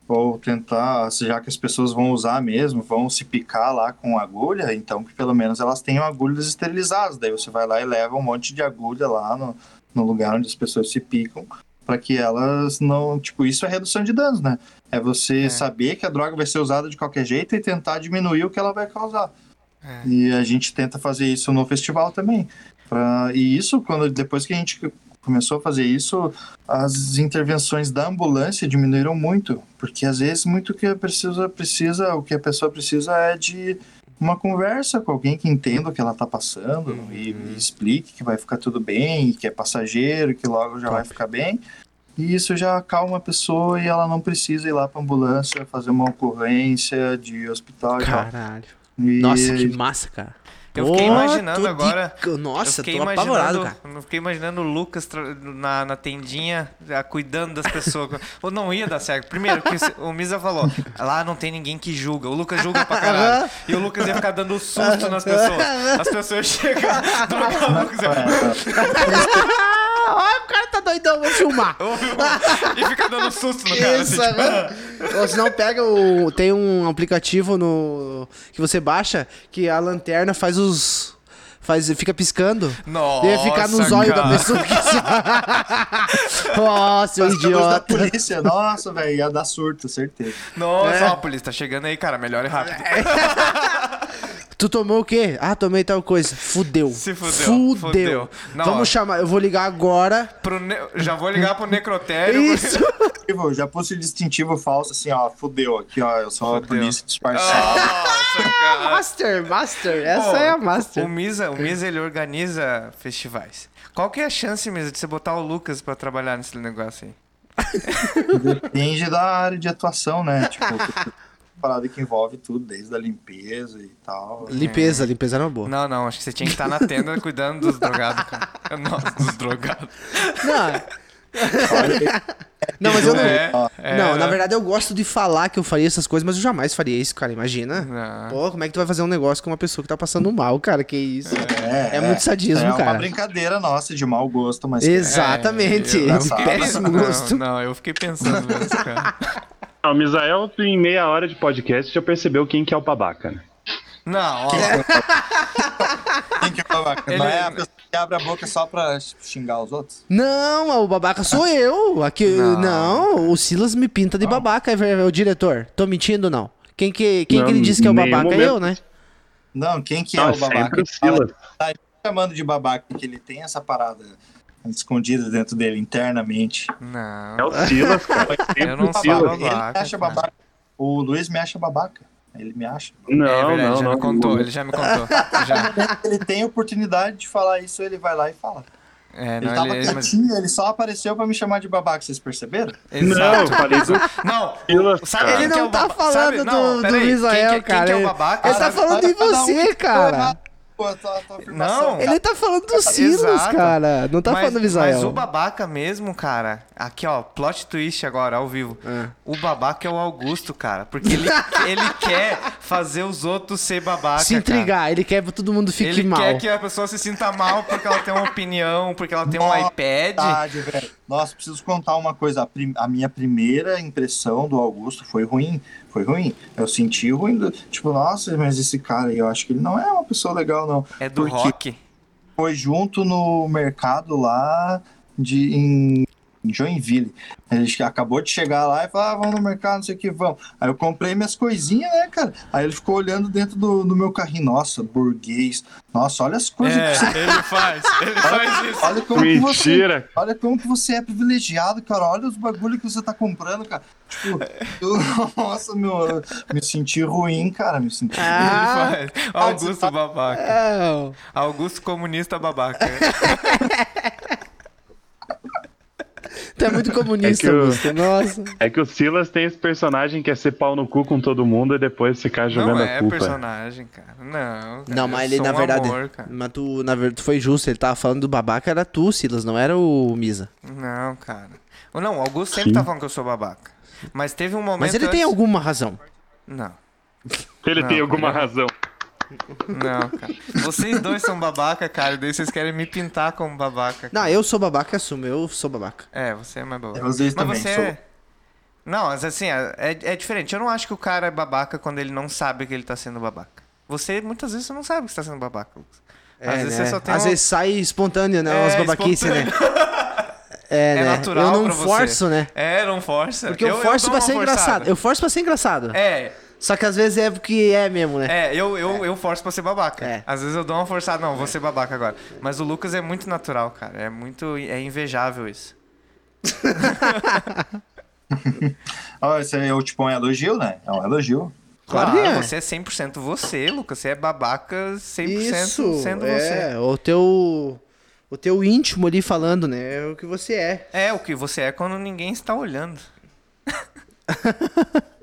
ou tentar, já que as pessoas vão usar mesmo, vão se picar lá com agulha, então que pelo menos elas tenham agulhas esterilizadas. Daí você vai lá e leva um monte de agulha lá no, no lugar onde as pessoas se picam para que elas não, tipo, isso é redução de danos, né? É você saber que a droga vai ser usada de qualquer jeito e tentar diminuir o que ela vai causar. É. E a gente tenta fazer isso no festival também. Pra... E isso, quando depois que a gente começou a fazer isso, as intervenções da ambulância diminuíram muito, porque às vezes muito que precisa precisa, o que a pessoa precisa é de uma conversa com alguém que entenda o que ela tá passando e, e explique que vai ficar tudo bem, que é passageiro, que logo já vai ficar bem. E isso já acalma a pessoa e ela não precisa ir lá pra ambulância, fazer uma ocorrência de hospital tal. Caralho. E- Nossa, que massa, cara. Eu fiquei imaginando tô de- agora. Nossa, eu fiquei tô apavorado, imaginando, cara. eu fiquei imaginando o Lucas na, na tendinha, cuidando das pessoas. Ou não ia dar certo. Primeiro, que o Misa falou, lá não tem ninguém que julga. O Lucas julga pra caralho. E o Lucas ia ficar dando susto nas pessoas. As pessoas chegam, drogar o Lucas ia- Ah, olha, o cara tá doidão, vou filmar. e fica dando susto no cara. Assim, Isso, tipo, aham. Ou se não, pega o. Tem um aplicativo no. que você baixa que a lanterna faz os. Faz, fica piscando. Nossa, Deve ficar nos olhos da pessoa que. Nossa, As luz da idiota. polícia, nossa, velho, ia dar surto, certeza. Nossa, É. ó, a polícia tá chegando aí, cara. Melhore rápido. Tu tomou o quê? Ah, tomei tal coisa. Fudeu. Se fudeu, Fudeu. fudeu. Não, Vamos ó. chamar. Eu vou ligar agora. Pro ne- Já vou ligar pro necrotério. Isso. Já pus o distintivo falso assim, ó, fudeu aqui, ó, eu sou a Fudeu. polícia disfarçada. Nossa, cara. Master, Master. Essa Pô, é a Master. O Misa, o Misa, ele organiza festivais. Qual que é a chance, Misa, de você botar o Lucas pra trabalhar nesse negócio aí? Depende da área de atuação, né? Tipo, parada que envolve tudo, desde a limpeza e tal. Limpeza, limpeza era uma boa. Não, não, acho que você tinha que estar na tenda cuidando dos drogados, cara. Nossa, dos drogados. Não. Não, mas eu não. É, é, não, na verdade eu gosto de falar que eu faria essas coisas, mas eu jamais faria isso, cara. Imagina. Não. Pô, como é que tu vai fazer um negócio com uma pessoa que tá passando mal, cara? Que isso? É, É muito sadismo, é uma cara. brincadeira nossa de mau gosto, mas Exatamente. É, eu fiquei péssimo pensando- gosto. Não, não, eu fiquei pensando nisso, cara. Ah, o Misael, em meia hora de podcast, já percebeu quem que é o babaca, né? Não, ó, quem que é o babaca? Ele- Não é a pessoa que abre a boca só pra xingar os outros? Não, o babaca sou eu. Aqui, não. Não. o Silas me pinta de babaca, é ver- o diretor. Tô mentindo ou não? Quem que, quem Não, que ele disse que é o babaca? É momento. eu, né? Não, quem que é Não, o babaca? o Fala- Silas. Tá chamando de babaca, porque ele tem essa parada escondida dentro dele, internamente. É não. o Silas, cara. Eu não o sou Silas. babaca. Ele me acha cara. babaca. O Luiz me acha babaca. Ele me acha. Não, é verdade, não, já não. me contou, ele já me contou. Já. Ele tem oportunidade de falar isso, ele vai lá e fala. É, Ele não, tava ele, mas... quietinho, ele só apareceu pra me chamar de babaca, vocês perceberam? Não, Exato. eu falei do Não, Silas, sabe Ele é não o tá baba- falando sabe- do, não, do Misael, quem, que- cara. Quem que é Ele- o babaca? Ele tá sabe? falando de um você, que cara. Pô, tua afirmação, Não. Ele tá falando do Silas, Exato. cara. Não tá mas, falando do Misael. Mas o babaca mesmo, cara. Aqui, ó, plot twist agora, ao vivo. É. O babaca é o Augusto, cara. Porque ele, ele quer fazer os outros ser babaca. Se intrigar, ele quer que todo mundo Cara. fique Ele mal. quer que a pessoa se sinta mal porque ela tem uma opinião, porque ela tem um iPad. Verdade, velho. Nossa, preciso contar uma coisa. A, prim- a minha primeira impressão do Augusto foi ruim. Foi ruim. Eu senti ruim. do- Tipo, nossa, mas esse cara aí, eu acho que ele não é uma pessoa legal, não. É do Porque rock. Foi junto no mercado lá de, em, Joinville. Ele acabou de chegar lá e falou: ah, vamos no mercado, não sei o que, vamos. Aí eu comprei minhas coisinhas, né, cara? Aí ele ficou olhando dentro do, do meu carrinho. Nossa, burguês. Nossa, olha as coisas que você É, ele faz. Ele faz isso. Olha como que você, Mentira. olha como que você é privilegiado, cara. Olha os bagulho que você tá comprando, cara. Tipo, eu- nossa, meu, eu me senti ruim, cara. Me senti Ah. Ele faz. Augusto babaca. É, Augusto comunista babaca. tu é muito comunista, É o- Augusto. Nossa. É que o Silas tem esse personagem que é ser pau no cu com todo mundo e depois ficar jogando Não a é culpa. personagem, cara. Não. Cara, Não, mas ele, na um verdade. amor, cara. mas tu, na verdade, tu foi justo. Ele tava falando do babaca, era tu, Silas, não era o Misa. Não, cara. Ou Não, o Augusto sempre Sim. tá falando que eu sou babaca. Mas teve um momento. Mas ele tem antes- alguma razão. Não, Ele Não, tem alguma razão. Não, cara. Vocês dois são babaca, cara. E daí vocês querem me pintar como babaca. Não, eu sou babaca e assumo, eu sou babaca. É, você é mais babaca. Eu, às vezes, Mas também você sou. é... Não, mas assim, é, é diferente. Eu não acho que o cara é babaca quando ele não sabe que ele tá sendo babaca. Você, muitas vezes, você não sabe que você tá sendo babaca, Lucas. Às É, vezes né? você só tem Às um- vezes sai espontâneo, né? É, Umas babaquices, né? É, É né? natural Eu não pra você. forço, né? É, não força. Porque eu, forço dou pra ser forçada. engraçado. Eu forço pra ser engraçado. É, Só que às vezes é porque é mesmo, né? é, eu, eu, eu forço pra ser babaca. É. Às vezes eu dou uma forçada, não, vou ser babaca agora. Mas o Lucas é muito natural, cara. É muito. É invejável isso. Ó, esse é o tipo um elogio, né? É um elogio. Claro que é. Você é 100% você, Lucas. Você é babaca 100% Isso, sendo é, você. o teu o teu íntimo ali falando, né? É o que você é. É o que você é quando ninguém está olhando.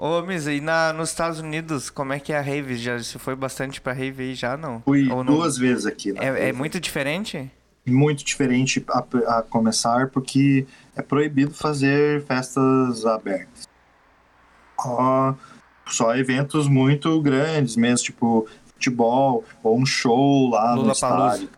Ô, Misa, e na, nos Estados Unidos, como é que é a rave? Já se foi bastante pra rave aí já, não? Fui Ou não? duas vezes aqui. Né? É, é muito diferente? muito diferente a, a começar porque é proibido fazer festas abertas. Só, só eventos muito grandes mesmo, tipo futebol ou um show lá no Lollapalooza. estádio.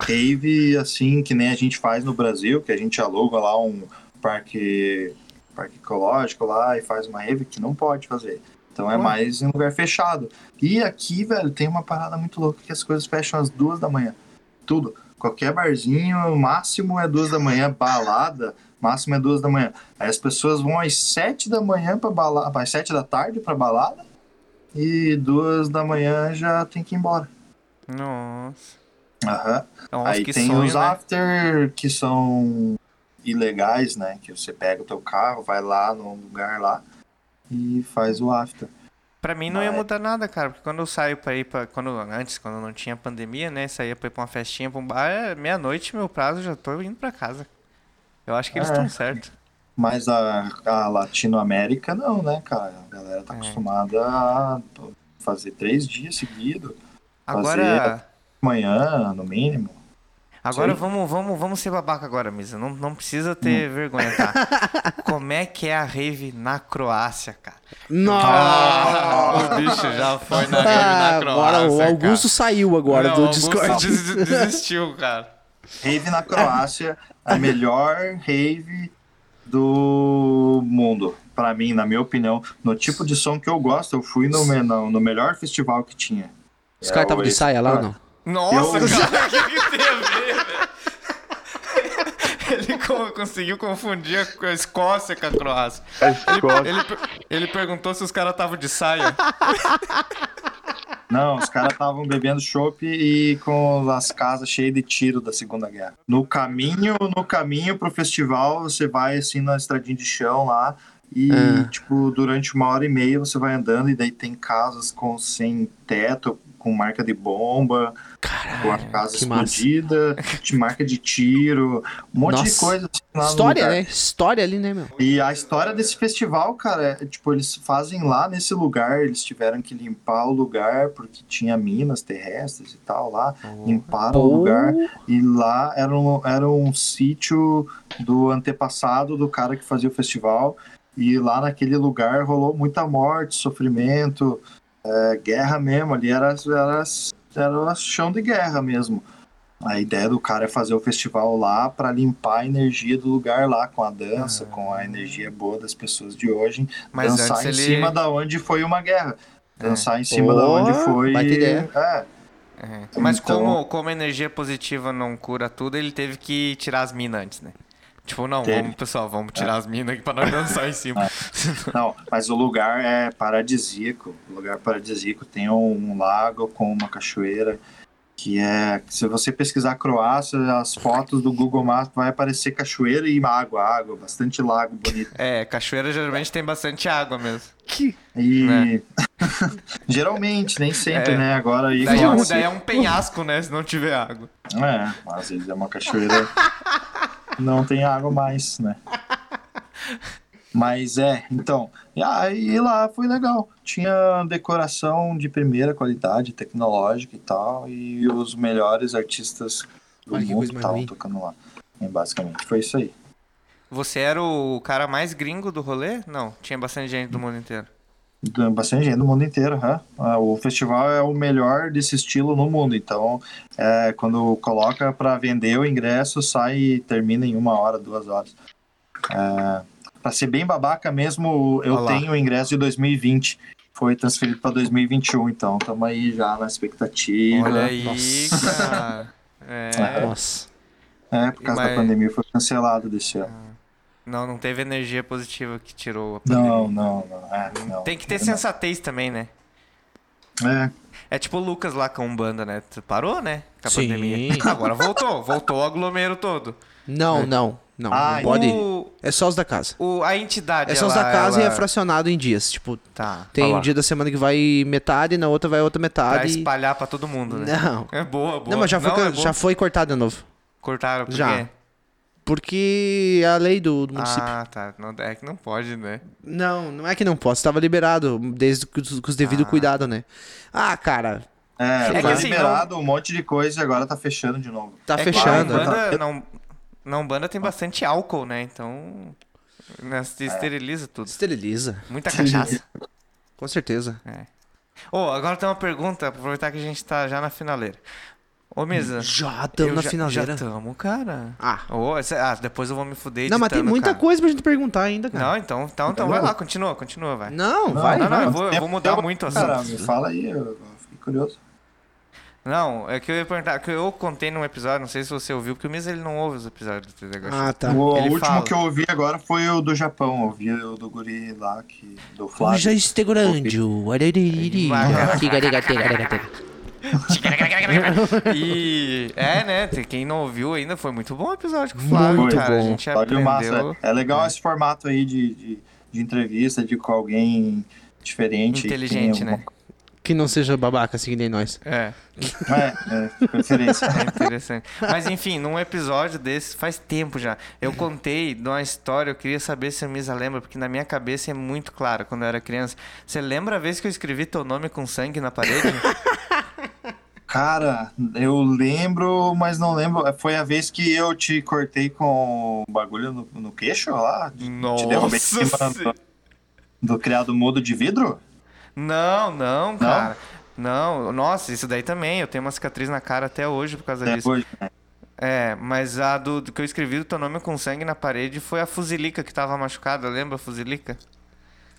Rave, assim, que nem a gente faz no Brasil, que a gente aluga lá um parque, parque ecológico lá e faz uma rave que não pode fazer. Então é mais em lugar fechado. E aqui, velho, tem uma parada muito louca que as coisas fecham às duas da manhã. Tudo. Qualquer barzinho, o máximo é duas da manhã, balada, máximo é duas da manhã. Aí as pessoas vão às sete da manhã pra balada, às sete da tarde pra balada, e duas da manhã já tem que ir embora. Nossa. Aham. Nossa, Aí tem sonho, os né? after que são ilegais, né? Que você pega o teu carro, vai lá num lugar lá e faz o after. Pra mim não ia Mas- mudar nada, cara, porque quando eu saio pra ir pra. Quando, antes, quando não tinha pandemia, né? Saía pra ir pra uma festinha, pra um bar, é meia-noite, meu prazo, já tô indo pra casa. Eu acho que eles É. estão certos. Mas a, a Latinoamérica não, né, cara? A galera tá É. acostumada a fazer três dias seguidos, Agora. manhã, no mínimo. Agora Sim. vamos, vamos, vamos ser babaca agora, Misa. Não, não precisa Hum. ter vergonha, tá? Como é que é a rave na Croácia, cara? Nossa! Ah, o bicho já foi na rave na Croácia. agora o Augusto cara. saiu agora Não, do o Augusto Discord. des- desistiu, cara. Rave na Croácia, a melhor rave do mundo. Pra mim, na minha opinião, no tipo de som que eu gosto, eu fui no, no, no melhor festival que tinha. Os caras estavam de esse- saia lá ou não? Nossa, Eu- cara, o que, que tem a ver, velho? Ele co- conseguiu confundir a- a Escócia com a Croácia. A Escócia. Ele, per- ele perguntou se os caras estavam de saia. Não, os caras estavam bebendo chopp e com as casas cheias de tiro da Segunda Guerra. No caminho, no caminho pro festival, você vai assim na estradinha de chão lá e Ah. tipo durante uma hora e meia você vai andando e daí tem casas com sem teto, com marca de bomba, com a casa explodida, de marca de tiro, um monte de Nossa. coisa assim, História, né? História ali, né, meu? E a história desse festival, cara, é, tipo, eles fazem lá nesse lugar, eles tiveram que limpar o lugar porque tinha minas terrestres e tal lá, limparam o Pô. lugar e lá era um, era um sítio do antepassado do cara que fazia o festival e lá naquele lugar rolou muita morte, sofrimento, é, guerra mesmo, ali era, era, era chão de guerra mesmo. A ideia do cara é fazer o festival lá para limpar a energia do lugar lá, com a dança, com a energia boa das pessoas de hoje. Mas dançar em ele- cima da onde foi uma guerra. Dançar em cima Pô, da onde foi. É, É. Mas Então- como, como a energia positiva não cura tudo, ele teve que tirar as minas antes, né? Tipo, não, Teve. vamos, pessoal, vamos tirar as minas aqui pra nós dançar em cima. Não, mas o lugar é paradisíaco. O lugar paradisíaco tem um lago com uma cachoeira que é. Se você pesquisar Croácia, as fotos do Google Maps vai aparecer cachoeira e água, água, bastante lago bonito. É, cachoeira geralmente tem bastante água mesmo. E Né? geralmente, nem sempre, É. né? Agora aí. Daí é, um, daí é um penhasco, né? Se não tiver água. É, às vezes é uma cachoeira. não tem água mais, né? Mas é, então. E aí lá foi legal. Tinha decoração de primeira qualidade, tecnológica e tal. E os melhores artistas do Olha mundo estavam tocando lá. E basicamente foi isso aí. Você era o cara mais gringo do rolê? Não, tinha bastante gente do mundo inteiro. Bastante gente do mundo inteiro, aham. Ah, O festival é o melhor desse estilo no mundo, então é, quando coloca para vender o ingresso, sai e termina em uma hora, duas horas. É, para ser bem babaca mesmo, eu Olha lá. tenho o ingresso de 2020, foi transferido para 2021, então estamos aí já na expectativa. Olha aí, cara. É. Nossa. É, por causa Mas- da pandemia foi cancelado desse ano. Não, não teve energia positiva que tirou a pandemia. Não, não, não. É, não. Tem que ter Não. sensatez também, né? É, É tipo o Lucas lá com a Umbanda, né? Tu Parou, né? Com a Sim. pandemia. Agora voltou. Voltou o aglomero todo. Não, não, não. Ah, não pode. O, É só os da casa. o, a entidade. É só os ela- da casa e ela- é fracionado em dias. Tipo, Tá. tem um lá. dia da semana que vai metade, na outra vai outra Pra metade. espalhar pra todo mundo, né? Não. É boa, boa. Não, mas já foi, Não, é boa. já foi cortado de novo. Cortaram, por Já. Porque é a lei do, do município. Ah, tá. Não, é que não pode, né? Não, não é que não posso. Estava liberado, desde com os, com os devidos Ah. cuidado, né? Ah, cara, é, que foi assim, liberado um monte de coisa e agora tá fechando de novo. tá é fechando. Que na? Umbanda, na, na Umbanda tem bastante álcool, né? Então. Né, se esteriliza tudo. Esteriliza, Muita cachaça. com certeza. Ô, agora tem uma pergunta, aproveitar que a gente tá já na finaleira. Ô, Mesa. Já estamos na já- finaleira. Já tamo, cara. Ah. Ô, essa- ah, depois eu vou me fuder Não, mas tem muita cara. coisa pra gente perguntar ainda, cara. Não, então, então, então vai lá, continua, continua, vai. Não, vai, não, não, vai. eu vou- eu vou mudar muito o Cara, me fala aí, eu fiquei curioso. Não, é que eu ia perguntar, que eu contei num episódio, não sei se você ouviu, porque o Misa ele não ouve os episódios do TDH. Ah, tá. O Ele último fala. que eu ouvi agora foi o do Japão. Eu ouvi o do guri lá, que, do Já Flávio. este grande. e é, né? Quem não ouviu ainda foi muito bom o episódio com o Flávio, Muito cara. A bom. gente Episódio aprendeu. massa. É legal esse formato aí de, de, de entrevista, de com alguém diferente. Inteligente, né? Que não seja babaca, assim que nem nós. É, É, é, preferência. é interessante. Mas enfim, num episódio desse, faz tempo já, eu contei de uma história, eu queria saber se a Misa lembra, porque na minha cabeça é muito claro quando eu era criança. Você lembra a vez que eu escrevi teu nome com sangue na parede? Cara, eu lembro, mas não lembro. Foi a vez que eu te cortei com o bagulho no, no queixo lá? Te derrubei Nossa! do, do criado mudo de vidro? Não, não, cara. Não, nossa, isso daí também. Eu tenho uma cicatriz na cara até hoje por causa Até disso. hoje. né? É, mas a do, do que eu escrevi do teu nome com sangue na parede foi a fuzilica que tava machucada, lembra a fuzilica?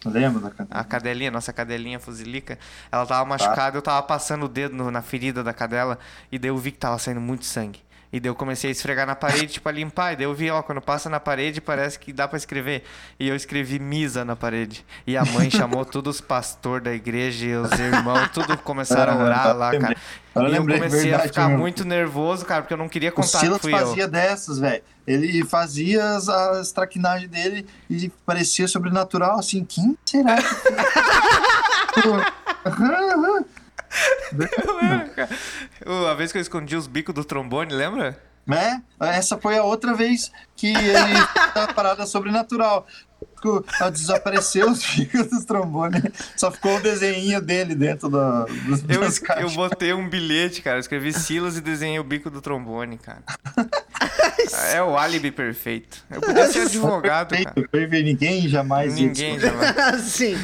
Lembro da caneta. A cadelinha, nossa cadelinha fuzilica. Ela tava machucada, eu tava passando o dedo no- na ferida da cadela e daí eu vi que tava saindo muito sangue. E daí eu comecei a esfregar na parede, tipo, a limpar. E daí eu vi, ó, quando passa na parede parece que dá pra escrever. E eu escrevi misa na parede. E a mãe chamou todos os pastores da igreja e os irmãos, tudo começaram a orar lá, cara. Eu E eu comecei a verdade ficar mesmo. muito nervoso, cara, porque eu não queria O contar que Silas fui eu. fazia dessas, velho. Ele fazia as, as traquinagens dele e parecia sobrenatural, assim. Quem será que Uh, A vez que eu escondi os bicos do trombone, lembra? né? Essa foi a outra vez que ele tá parada sobrenatural. Ficou- Desapareceu os bicos dos trombones. Só ficou o desenho dele dentro da, dos, Eu, eu botei um bilhete, cara. Eu escrevi Silas e desenhei o bico do trombone, cara. É o álibi perfeito. Eu podia ser advogado, cara. Perfeito, perfeito. Ninguém jamais Ninguém descobrir. já Sim.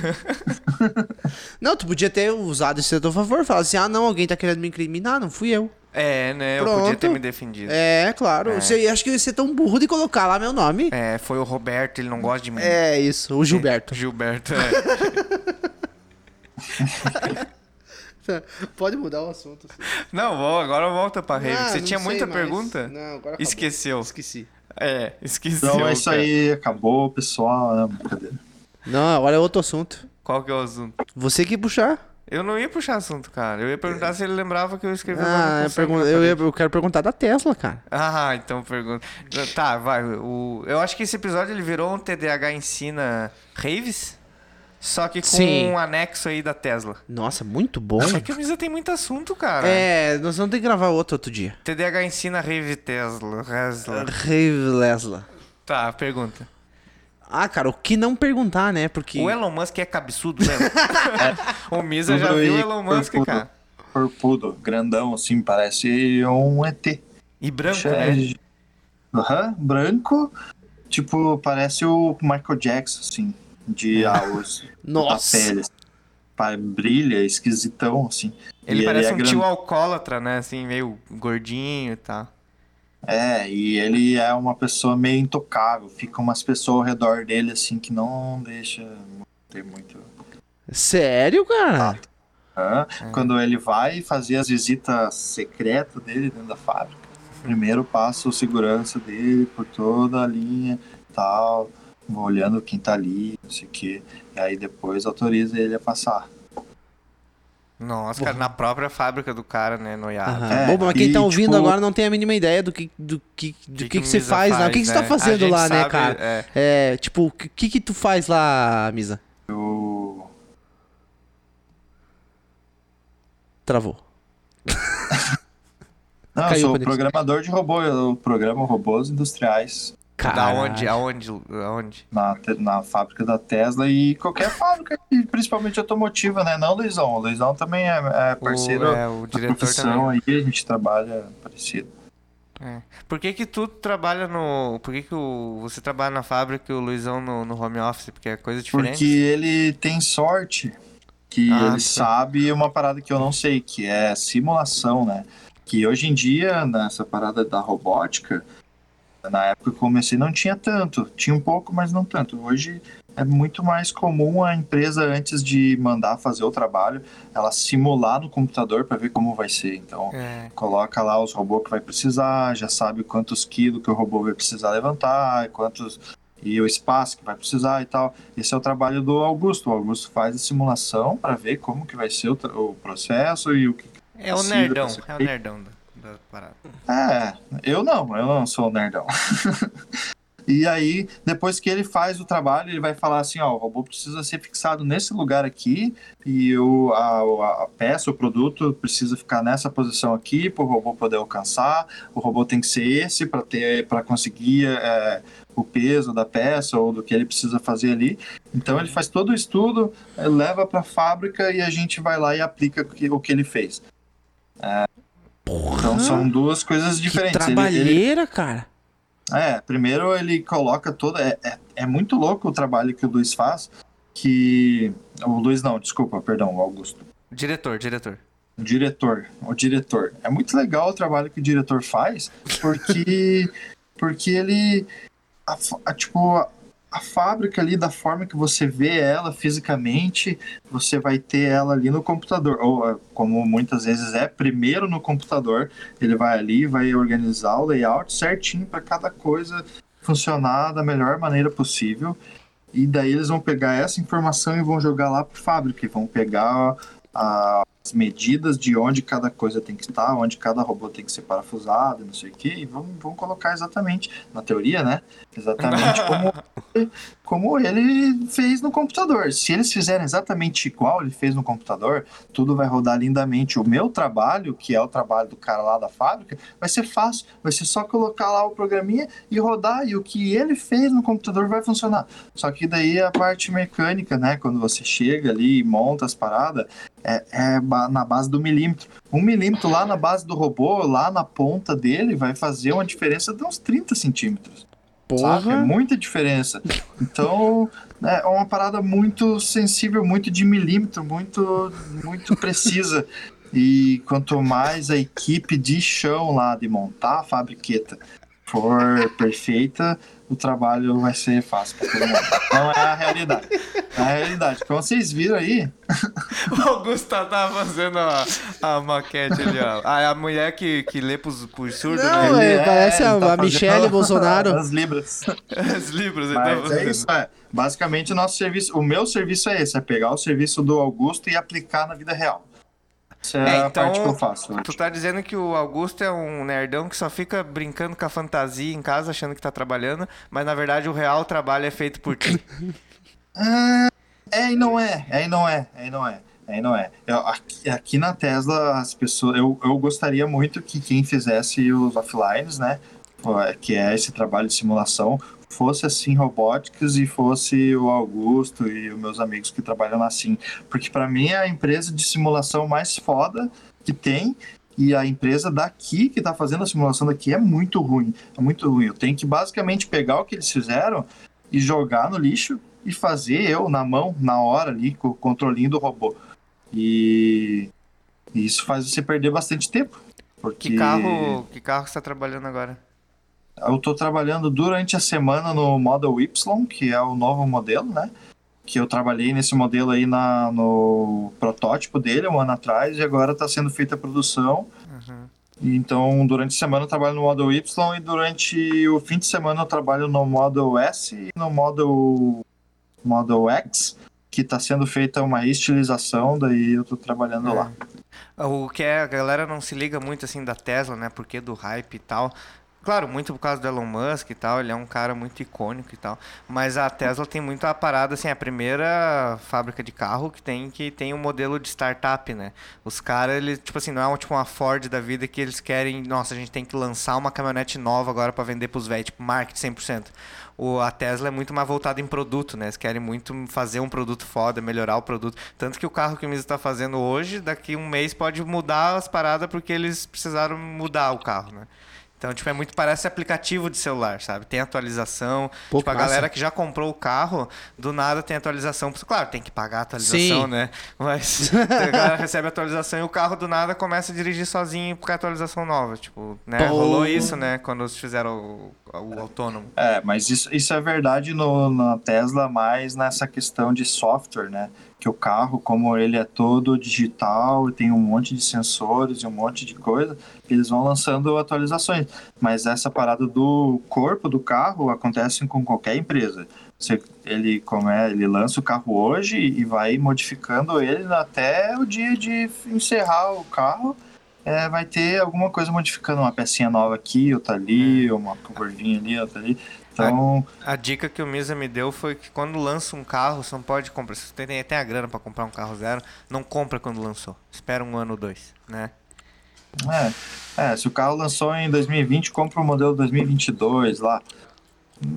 não, tu podia ter usado isso a teu favor. Falar assim, ah, não, alguém tá querendo me incriminar, não fui eu. É, né? Eu podia ter Pronto. me defendido. É, claro. É. Você, acho que eu ia ser tão burro de colocar lá meu nome. É, foi o Roberto, ele não gosta de mim. É, isso, o Gilberto. Gilberto, é. Pode mudar o assunto. Não, vou, agora volta pra. Ah, Você não tinha sei muita mais. pergunta? Não, agora acabou. Esqueceu. Esqueci. É, esqueceu. Então é isso cara. aí, acabou, pessoal. Não, brincadeira. Não, agora é outro assunto. Qual que é o assunto? Você que puxar. Eu não ia puxar assunto, cara. Eu ia perguntar se ele lembrava que eu escrevi Ah, eu, pergun- eu, ia- eu quero perguntar da Tesla, cara. Ah, então pergunta. Tá, vai. O... Eu acho que esse episódio ele virou um TDAH ensina raves, só que com Sim. um anexo aí da Tesla. Nossa, muito bom. É que o Misa tem muito assunto, cara. É, nós vamos ter que gravar outro outro dia. TDAH ensina rave Tesla. Tesla. Rave Lesla. Tá, pergunta. Ah, cara, o que não perguntar, né? Porque. O Elon Musk é cabeçudo, né? o Misa já viu o Elon Musk, corpudo. cara. Corpudo, grandão, assim, parece um ET. E branco, É, né? Aham, branco. Tipo, parece o Michael Jackson, assim. De ah, os, Nossa. da pele. assim. Pa- Brilha, esquisitão, assim. Ele E parece é um grande- tio alcoólatra, né? Assim, meio gordinho e tal. É, e ele é uma pessoa meio intocável. Fica umas pessoas ao redor dele, assim, que não deixa ter muito. Sério, cara? Hã? É. Quando ele vai fazer as visitas secretas dele dentro da fábrica. primeiro passa o segurança dele por toda a linha tal, olhando quem tá ali, não sei o que. E aí depois autoriza ele a passar. Nossa, cara, na própria fábrica do cara, né, no IAP. Aham. É, Bom, mas quem e, tá ouvindo tipo- agora não tem a mínima ideia do que, do que, do que, que, você Misa faz, lá. O que, que você tá né? fazendo lá, né, sabe, cara? é. É, tipo, o que, que tu faz lá, Misa? Eu... Travou. Não, eu Caiu sou a conexão. programador de robô, eu programo robôs industriais Da Caralho. onde? Aonde? Aonde? na, na fábrica da Tesla e qualquer fábrica, e principalmente automotiva, né? Não o Luizão. O Luizão também é, é parceiro o, é, o da diretor profissão também. aí, a gente trabalha parecido. É. Por que que tu trabalha no... Por que que o... você trabalha na fábrica e o Luizão no, no home office? Porque é coisa diferente? Porque ele tem sorte que Ah, ele tá. sabe uma parada que eu não sei, que é simulação, né? Que hoje em dia, nessa parada da robótica, na época que eu comecei não tinha tanto. Tinha um pouco, mas não tanto. Hoje é muito mais comum a empresa, antes de mandar fazer o trabalho, ela simular no computador para ver como vai ser. Então, É. coloca lá os robôs que vai precisar, já sabe quantos quilos que o robô vai precisar levantar, quantos e o espaço que vai precisar e tal. Esse é o trabalho do Augusto. O Augusto faz a simulação para ver como que vai ser o, o processo e o que É o nerdão. É o nerdão da, da parada. É, eu não, eu não sou nerdão. e aí, depois que ele faz o trabalho, ele vai falar assim, ó, o robô precisa ser fixado nesse lugar aqui e o, a, a peça, o produto precisa ficar nessa posição aqui para o robô poder alcançar. O robô tem que ser esse para ter, para conseguir é, o peso da peça ou do que ele precisa fazer ali. Então ele faz todo o estudo, leva para a fábrica e a gente vai lá e aplica o que, o que ele fez. É, então são duas coisas Que diferentes. Ele- ele, trabalheira, cara. é, primeiro ele coloca toda. É, é, é muito louco o trabalho que o Luiz faz. Que. O Luiz não, desculpa, perdão, o Augusto. Diretor, diretor. O diretor. O diretor. É muito legal o trabalho que o diretor faz, porque. porque ele. a a, tipo, a, a fábrica ali, da forma que você vê ela fisicamente, você vai ter ela ali no computador. Ou, é, como muitas vezes é, primeiro no computador, ele vai ali, vai organizar o layout certinho para cada coisa funcionar da melhor maneira possível. E daí eles vão pegar essa informação e vão jogar lá para fábrica. E vão pegar a- medidas de onde cada coisa tem que estar, onde cada robô tem que ser parafusado, não sei o que, e vão, vão colocar exatamente, na teoria, né? Exatamente como, como ele fez no computador. Se eles fizerem exatamente igual ele fez no computador, tudo vai rodar lindamente. O meu trabalho, que é o trabalho do cara lá da fábrica, vai ser fácil. Vai ser só colocar lá o programinha e rodar, e o que ele fez no computador vai funcionar. Só que daí a parte mecânica, né? Quando você chega ali e monta as paradas, é, é na base do milímetro. Um milímetro lá na base do robô, lá na ponta dele, vai fazer uma diferença de uns 30 centímetros. Sabe? É Porra. muita diferença. Então, né, é uma parada muito sensível, muito de milímetro, muito, muito precisa. E quanto mais a equipe de chão lá de montar a fabriqueta for perfeita, o trabalho vai ser fácil todo mundo. Não é a realidade. É a realidade. Como vocês viram aí, O Augusto tá fazendo a, a maquete ali, ó. A, a mulher que, que lê pros, pros surdos, Não, né? é, parece a- tá a Michelle Bolsonaro. As libras. As libras. ele tá Mas é isso, é. Basicamente, o nosso serviço, o meu serviço é esse, é pegar o serviço do Augusto e aplicar na vida real. Essa é, É, a então, parte que eu faço. Tu tá dizendo que o Augusto é um nerdão que só fica brincando com a fantasia em casa, achando que tá trabalhando, mas na verdade o real trabalho é feito por ti. É e não é, é e não é, é e não é. É e não é. Eu- aqui, aqui na Tesla, as pessoas. Eu, eu gostaria muito que quem fizesse os offlines, né? Que é esse trabalho de simulação, fosse assim robóticas e fosse o Augusto e os meus amigos que trabalham na Sim. Porque para mim é a empresa de simulação mais foda que tem. E a empresa daqui que tá fazendo a simulação daqui é muito ruim. É muito ruim. Eu tenho que basicamente pegar o que eles fizeram e jogar no lixo e fazer eu na mão, na hora ali, com o controlinho do robô. E isso faz você perder bastante tempo. Porque Que carro, que carro você tá trabalhando agora? Eu tô trabalhando durante a semana no Model Y, que é o novo modelo, né? Que eu trabalhei nesse modelo aí na, no protótipo dele um ano atrás e agora está sendo feita a produção. Então, durante a semana eu trabalho no Model Y e durante o fim de semana eu trabalho no Model S e no Model, Model X, que está sendo feita uma estilização, daí eu estou trabalhando É. lá. O que é, a galera não se liga muito assim da Tesla, né? Porque do hype e tal. Claro, muito por causa do Elon Musk e tal, ele é um cara muito icônico e tal. Mas a Tesla tem muito a parada, assim, a primeira fábrica de carro que tem que tem um modelo de startup, né? Os caras, eles, tipo assim, não é um, tipo uma Ford da vida que eles querem, nossa, a gente tem que lançar uma caminhonete nova agora para vender pros velhos, tipo, marketing 100%. O, a Tesla é muito mais voltada em produto, né? Eles querem muito fazer um produto foda, melhorar o produto. Tanto que o carro que o Misa tá fazendo hoje, daqui um mês pode mudar as paradas porque eles precisaram mudar o carro, né? Então, tipo, é muito, parece aplicativo de celular, sabe? Tem atualização. Pô, tipo, a massa. galera que já comprou o carro, do nada tem atualização. Claro, tem que pagar a atualização, Sim. né? Mas a galera recebe a atualização e o carro do nada começa a dirigir sozinho porque é atualização nova. Tipo, né? Pô. Rolou isso, né? Quando eles fizeram o, o autônomo. É, mas isso, isso é verdade no, na Tesla, mais nessa questão de software, né? Que o carro, como ele é todo digital e tem um monte de sensores e um monte de coisa, eles vão lançando atualizações. Mas essa parada do corpo do carro acontece com qualquer empresa. Você, ele, como é, ele lança o carro hoje e vai modificando ele até o dia de encerrar o carro. É, vai ter alguma coisa modificando, uma pecinha nova aqui, outra ali, uma curvinha ali, outra ali. Então, A dica que o Misa me deu foi que quando lança um carro, você não pode comprar. Se você tem até a grana pra comprar um carro zero, não compra quando lançou. Espera um ano ou dois, né? é, é, se o carro lançou em 2020, compra o modelo 2022 lá.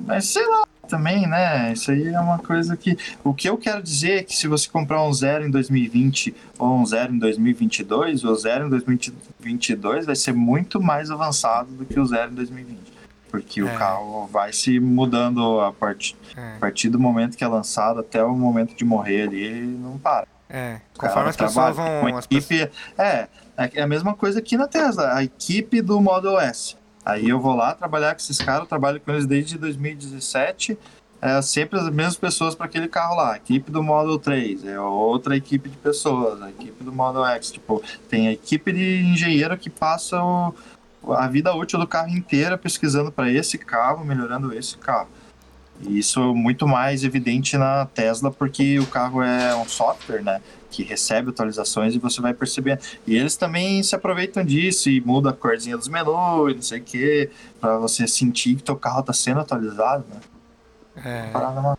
Mas sei lá também, né? Isso aí é uma coisa que. O que eu quero dizer é que se você comprar um zero em 2020 ou um zero em 2022, o zero em 2022 vai ser muito mais avançado do que o zero em 2020. Porque o É. carro vai se mudando a partir, É. a partir do momento que é lançado até o momento de morrer ali, ele não para. É. O Conforme as pessoas com vão. As pessoas... equipe, é, é a mesma coisa aqui na Tesla, a equipe do Model S. Aí eu vou lá trabalhar com esses caras, trabalho com eles desde 2017, é sempre as mesmas pessoas para aquele carro lá. A equipe do Model 3, é outra equipe de pessoas, a equipe do Model X, tipo, tem a equipe de engenheiro que passa o- a vida útil do carro inteira pesquisando para esse carro, melhorando esse carro. E isso é muito mais evidente na Tesla porque o carro é um software, né? Que recebe atualizações e você vai percebendo. E eles também se aproveitam disso e mudam a corzinha dos menus e não sei o que, para você sentir que teu carro tá sendo atualizado, né? É. Parada uma-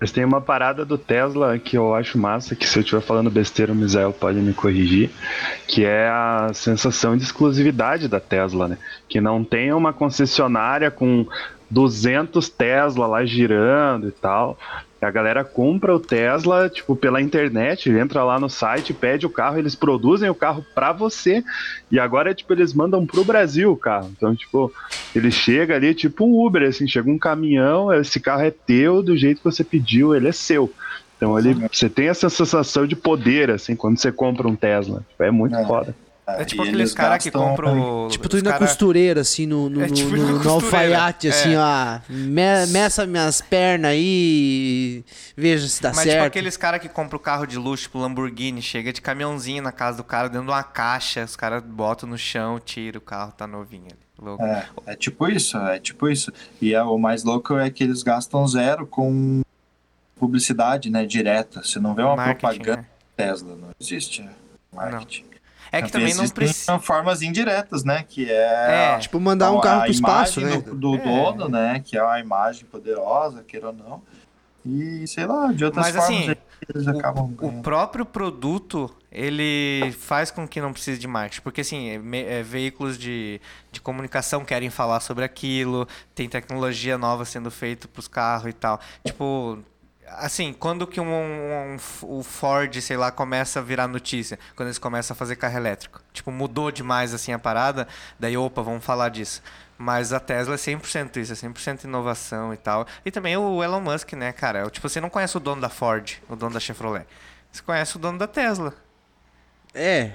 Mas tem uma parada do Tesla que eu acho massa, que se eu estiver falando besteira, o Misael pode me corrigir, que é a sensação de exclusividade da Tesla, né? Que não tem uma concessionária com 200 Tesla lá girando e tal. A galera compra o Tesla, tipo, pela internet, entra lá no site, pede o carro, eles produzem o carro pra você. E agora, tipo, eles mandam pro Brasil o carro. Então, tipo, ele chega ali, tipo um Uber, assim, chega um caminhão, esse carro é teu, do jeito que você pediu, ele é seu. Então ele, você tem essa sensação de poder, assim, quando você compra um Tesla. É muito É. foda. É tipo aqueles eles caras que compram. Tipo, tu indo na costureira, assim, no, no, É tipo no, no, alfaiate, assim, É. ó. Me, meça minhas pernas aí e veja se dá Mas tipo certo. aqueles caras que compram o carro de luxo, tipo Lamborghini, chega de caminhãozinho na casa do cara, dentro de uma caixa, os caras botam no chão, tira o carro, tá novinho ali. Louco. É, é tipo isso, é tipo isso. E é, o mais louco é que eles gastam zero com publicidade, né, direta. Você não vê uma Marketing, propaganda né? Tesla, não existe marketing. É que também não precisa. formas indiretas, né, que é, É. Tipo, mandar um a- carro a pro espaço, imagem né? do, do É. dono, né, que é uma imagem poderosa, queira ou não. E sei lá, de outras Mas, formas assim, eles acabam O próprio produto, ele faz com que não precise de marketing. Porque, assim, me- é, veículos de, de comunicação querem falar sobre aquilo, tem tecnologia nova sendo feita pros carros e tal. Tipo, assim, quando que um, um- um- o Ford, sei lá, começa a virar notícia? Quando eles começam a fazer carro elétrico. Tipo, mudou demais, assim, a parada, daí, opa, vamos falar disso. Mas a Tesla é 100% isso, é 100% inovação e tal. E também o Elon Musk, né, cara? Tipo, você não conhece o dono da Ford, o dono da Chevrolet. Você conhece o dono da Tesla. É.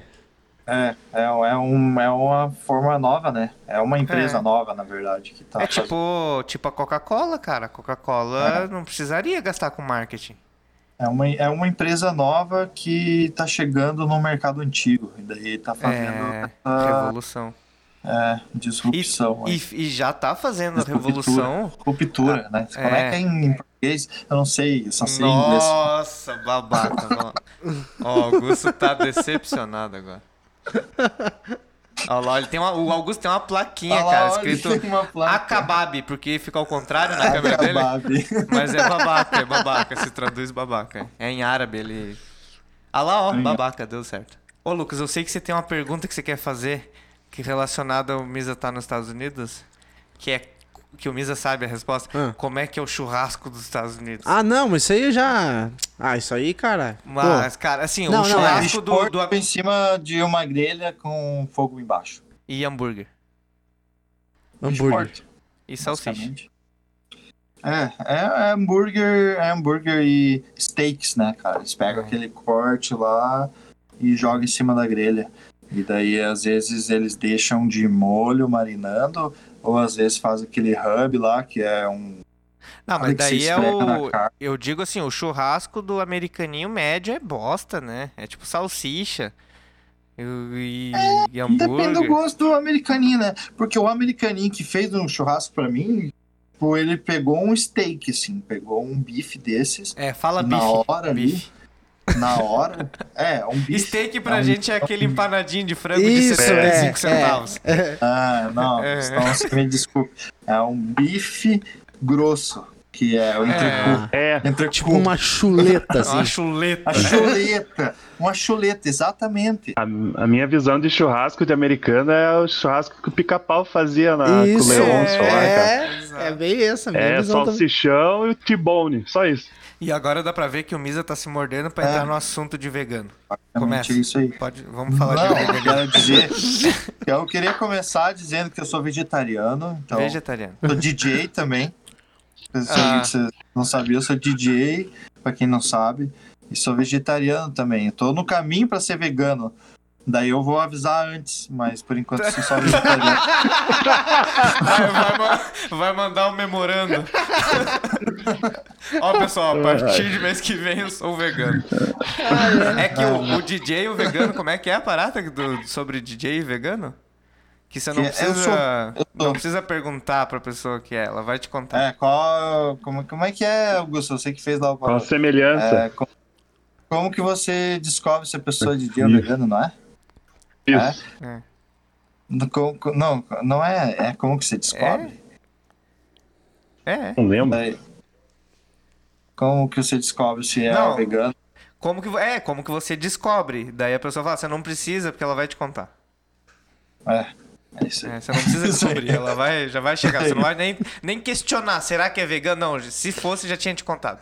É, é, é, um, é uma forma nova, né? É uma empresa É. nova, na verdade, que tá é fazendo- tipo, tipo a Coca-Cola, cara. A Coca-Cola não precisaria gastar com marketing. É uma, é uma empresa nova que tá chegando no mercado antigo. E daí tá fazendo É, essa, revolução. É, disrupção. E, e, e já tá fazendo revolução. Ruptura, né? Como é é. que é em, em português? Eu não sei, eu só sei em inglês. Nossa, babaca. Ó, Augusto tá decepcionado agora. Olha lá, ele tem uma, o Augusto tem uma plaquinha, lá, cara, escrito. Akabab, porque fica ao contrário na câmera dele. Mas é babaca, é babaca, se traduz babaca. É em árabe, ele. Ah lá, ó, babaca, deu certo. Ô, Lucas, eu sei que você tem uma pergunta que você quer fazer, que relacionada ao Misa tá nos Estados Unidos, que é que o Misa sabe a resposta. Ah. Como é que é o churrasco dos Estados Unidos? Ah, não, mas isso aí já. Ah, isso aí, cara. Pô, Mas, cara, assim, Não, o não, é churrasco do, Porco do em cima de uma grelha com fogo embaixo. e hambúrguer hambúrguer. Esporte, e salsicha. É, é, é hambúrguer, é hambúrguer e steaks, né, cara? Eles pegam Uhum. aquele corte lá e jogam em cima da grelha. E daí, às vezes, eles deixam de molho marinando, ou às vezes faz aquele hub lá, que é um. Não, mas daí é na o. Eu digo assim, o churrasco do americaninho médio é bosta, né? É tipo salsicha. E, e, e Depende do hambúrguer. gosto do americaninho, né? Porque o americaninho que fez um churrasco pra mim, pô, ele pegou um steak, assim, pegou um bife desses, É, fala na bife. hora ali, bife. Na hora. É, um bife. Steak pra É um- gente é aquele empanadinho de frango Isso, de 75 é, centavos. Ah, não, É. então você me desculpe. É um bife grosso, que é o entrecu. É, Entrecu. Tipo uma chuleta, assim. Uma chuleta. A chuleta. Uma chuleta, exatamente. a, a minha visão de churrasco de americano é o churrasco que o pica-pau fazia na, Isso, com o Leôncio lá, cara. é, é bem essa, minha É, visão também. salsichão e o T-bone, só isso. E agora dá pra ver que o Misa tá se mordendo pra É. entrar no assunto de vegano. Começa. é isso aí. Pode, vamos falar Não, de eu vegano. quero dizer. Eu queria começar dizendo que eu sou vegetariano. Então, Vegetariano. sou DJ também. Se Ah. você não sabia, eu sou DJ, pra quem não sabe. E sou vegetariano também. Eu tô no caminho pra ser vegano. Daí eu vou avisar antes, mas por enquanto sou só vegetariano. Vai, vai mandar um memorando. Ó, pessoal, a partir de mês que vem eu sou vegano. É que o, o DJ e o vegano, como é que é a parada do, sobre DJ e vegano? Que você não Que eu precisa. sou- eu Não sou- precisa perguntar pra pessoa que é, ela vai te contar. É, qual. Como, como é que é, Augusto? Você que fez lá o Qual a semelhança? É, como, como que você descobre se a pessoa é DJ ou Isso. vegano, não é? Isso. Não, co- co- Não, não é. É como que você descobre? É. Não lembro. Como que você descobre se é Não. vegano? Como que, é, como que você descobre? Daí a pessoa fala, você não precisa, porque ela vai te contar. É, é isso aí. É, você não precisa descobrir, ela vai, já vai chegar. Você não vai nem, nem questionar, será que é vegano? Não, se fosse, já tinha te contado.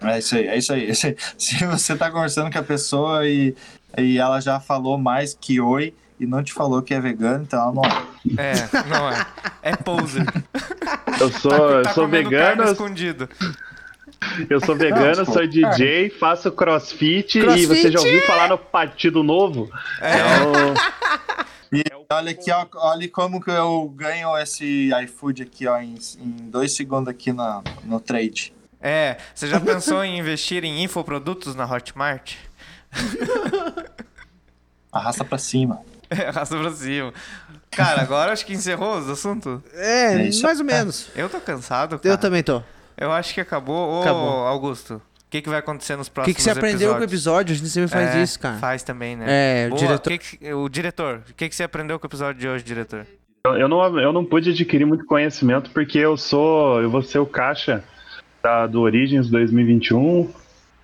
É isso aí, é isso aí. é isso aí. Se você tá conversando com a pessoa e, e ela já falou mais que oi e não te falou que é vegano, então ela não é. É, não é. É poser. Eu sou, Tá, eu tá sou vegano, escondido. eu sou vegano, Não, sou DJ, faço crossfit, e Crossfit! você já ouviu falar no Partido Novo? Então, E olha aqui, ó, olha como que eu ganho esse iFood aqui, ó, em, em dois segundos aqui na, no trade. É, você já pensou em investir em infoprodutos na Hotmart? Arrasta pra cima. É, raça pra cima. Cara, agora acho que encerrou os assuntos. É, É mais ou aí. menos. Eu tô cansado, cara. Eu também tô. Eu acho que acabou. Ô, Acabou. Augusto, que, que vai acontecer nos O que, próximos que você aprendeu com o episódios? episódio? A gente sempre faz É, isso, cara. Faz também, né? É, o Boa, diretor- que que- o diretor, o que, que você aprendeu com o episódio de hoje, diretor? eu, eu não, eu não pude adquirir muito conhecimento porque eu sou. Eu vou ser o caixa da, do Origins 2021.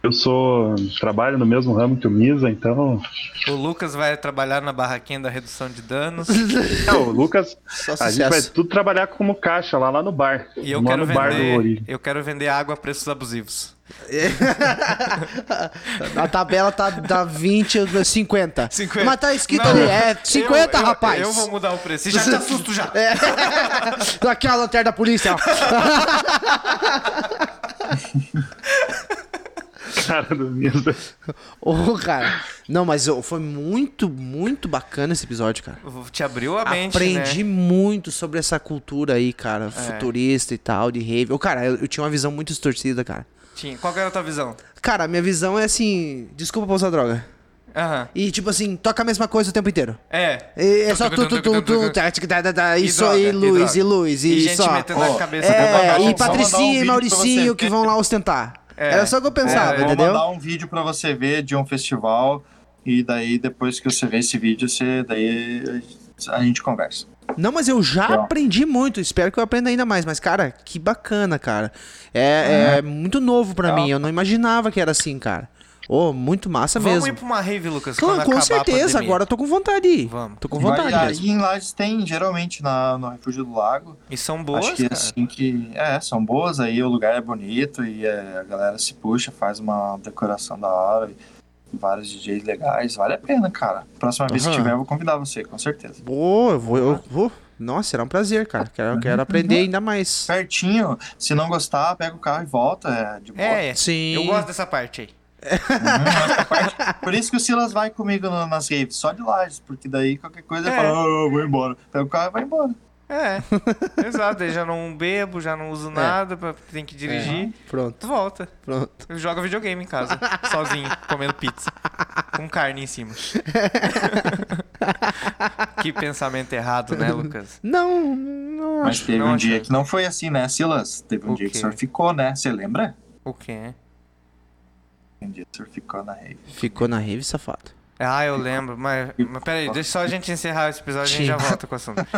Eu sou. Trabalho no mesmo ramo que o Misa, então. O Lucas vai trabalhar na barraquinha da redução de danos. Não, o Lucas. A gente vai tudo trabalhar como caixa lá, lá no bar. E eu lá quero no bar do vender. Origins. Eu quero vender água a preços abusivos. A tabela tá da 20 a 50. 50. Mas tá escrito Não, ali, é 50, eu- eu- rapaz. Eu vou mudar o preço. Já te assusto já. É. Aqui a lanterna da polícia, ó. Cara do Misa. Ô, cara. Não, mas ô, foi muito, muito bacana esse episódio, cara. Te abriu a mente, Aprendi né? muito sobre essa cultura aí, cara, futurista e tal, de rave. Ô, cara, eu, eu tinha uma visão muito distorcida, cara. Tinha. Qual que era a tua visão? Cara, a minha visão é assim. Desculpa pra usar droga. Aham. E tipo assim, toca a mesma coisa o tempo inteiro. É. E é só tu, tu, tu, tu, tá, tá, tá, tá, e só, e luz, droga. e luz, e, E gente só. metendo na Ó, cabeça eu É, e um Patricinha e Mauricinho que vão lá ostentar. É. Era só o que eu pensava, É, eu vou entendeu? mandar um vídeo pra você ver de um festival e daí depois que você ver esse vídeo, você daí a gente conversa. Não, mas eu já aprendi muito. Espero que eu aprenda ainda mais. Mas, cara, que bacana, cara. É, é muito novo pra Legal. mim. Eu não imaginava que era assim, cara. Ô, muito massa Vamos mesmo. ir pra uma rave, Lucas, Claro, quando com certeza. Agora eu tô com vontade de ir. Vamos. Tô com Vai- vontade aí mesmo. em Lages tem, geralmente, na, no Refúgio do Lago. E são boas, Acho que é cara. assim que. É, são boas, aí o lugar é bonito e é, a galera se puxa, faz uma decoração da hora. E vários DJs legais, vale a pena, cara. Próxima vez que tiver, eu vou convidar você, com certeza. Pô, eu vou, eu vou. Nossa, será um prazer, cara. Quero, Uhum. quero aprender ainda mais. Pertinho, se não gostar, pega o carro e volta, é de boa. É, Sim. eu gosto dessa parte aí. Uhum, Por isso que o Silas vai comigo no- nas raves, só de Lages, porque daí qualquer coisa É. ele fala, "Ah, eu vou embora. Pega o carro e vai embora. É, exato. Aí já não bebo, já não uso nada, pra- tem que dirigir. Pronto, Volta. pronto. Joga videogame em casa, sozinho, comendo pizza. Com carne em cima. que pensamento errado, né, Lucas? Não, não Mas acho. teve não um achei. dia que não foi assim, né, Silas? Teve um O dia que quê? o senhor ficou, né? Você lembra? O quê? Ficou na rave. Ficou na rave, safado. Ah, eu lembro, mas, mas peraí, deixa só a gente encerrar esse episódio e a gente já volta com o assunto.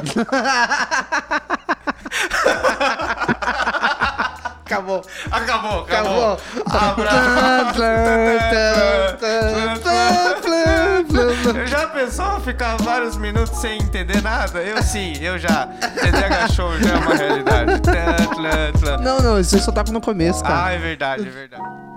Acabou. Acabou, Acabou. Já pensou ficar vários minutos sem entender nada? Eu sim, eu já. TDH Show já é uma realidade. Não, não, isso só tá no começo, cara. Ah, é verdade, é verdade.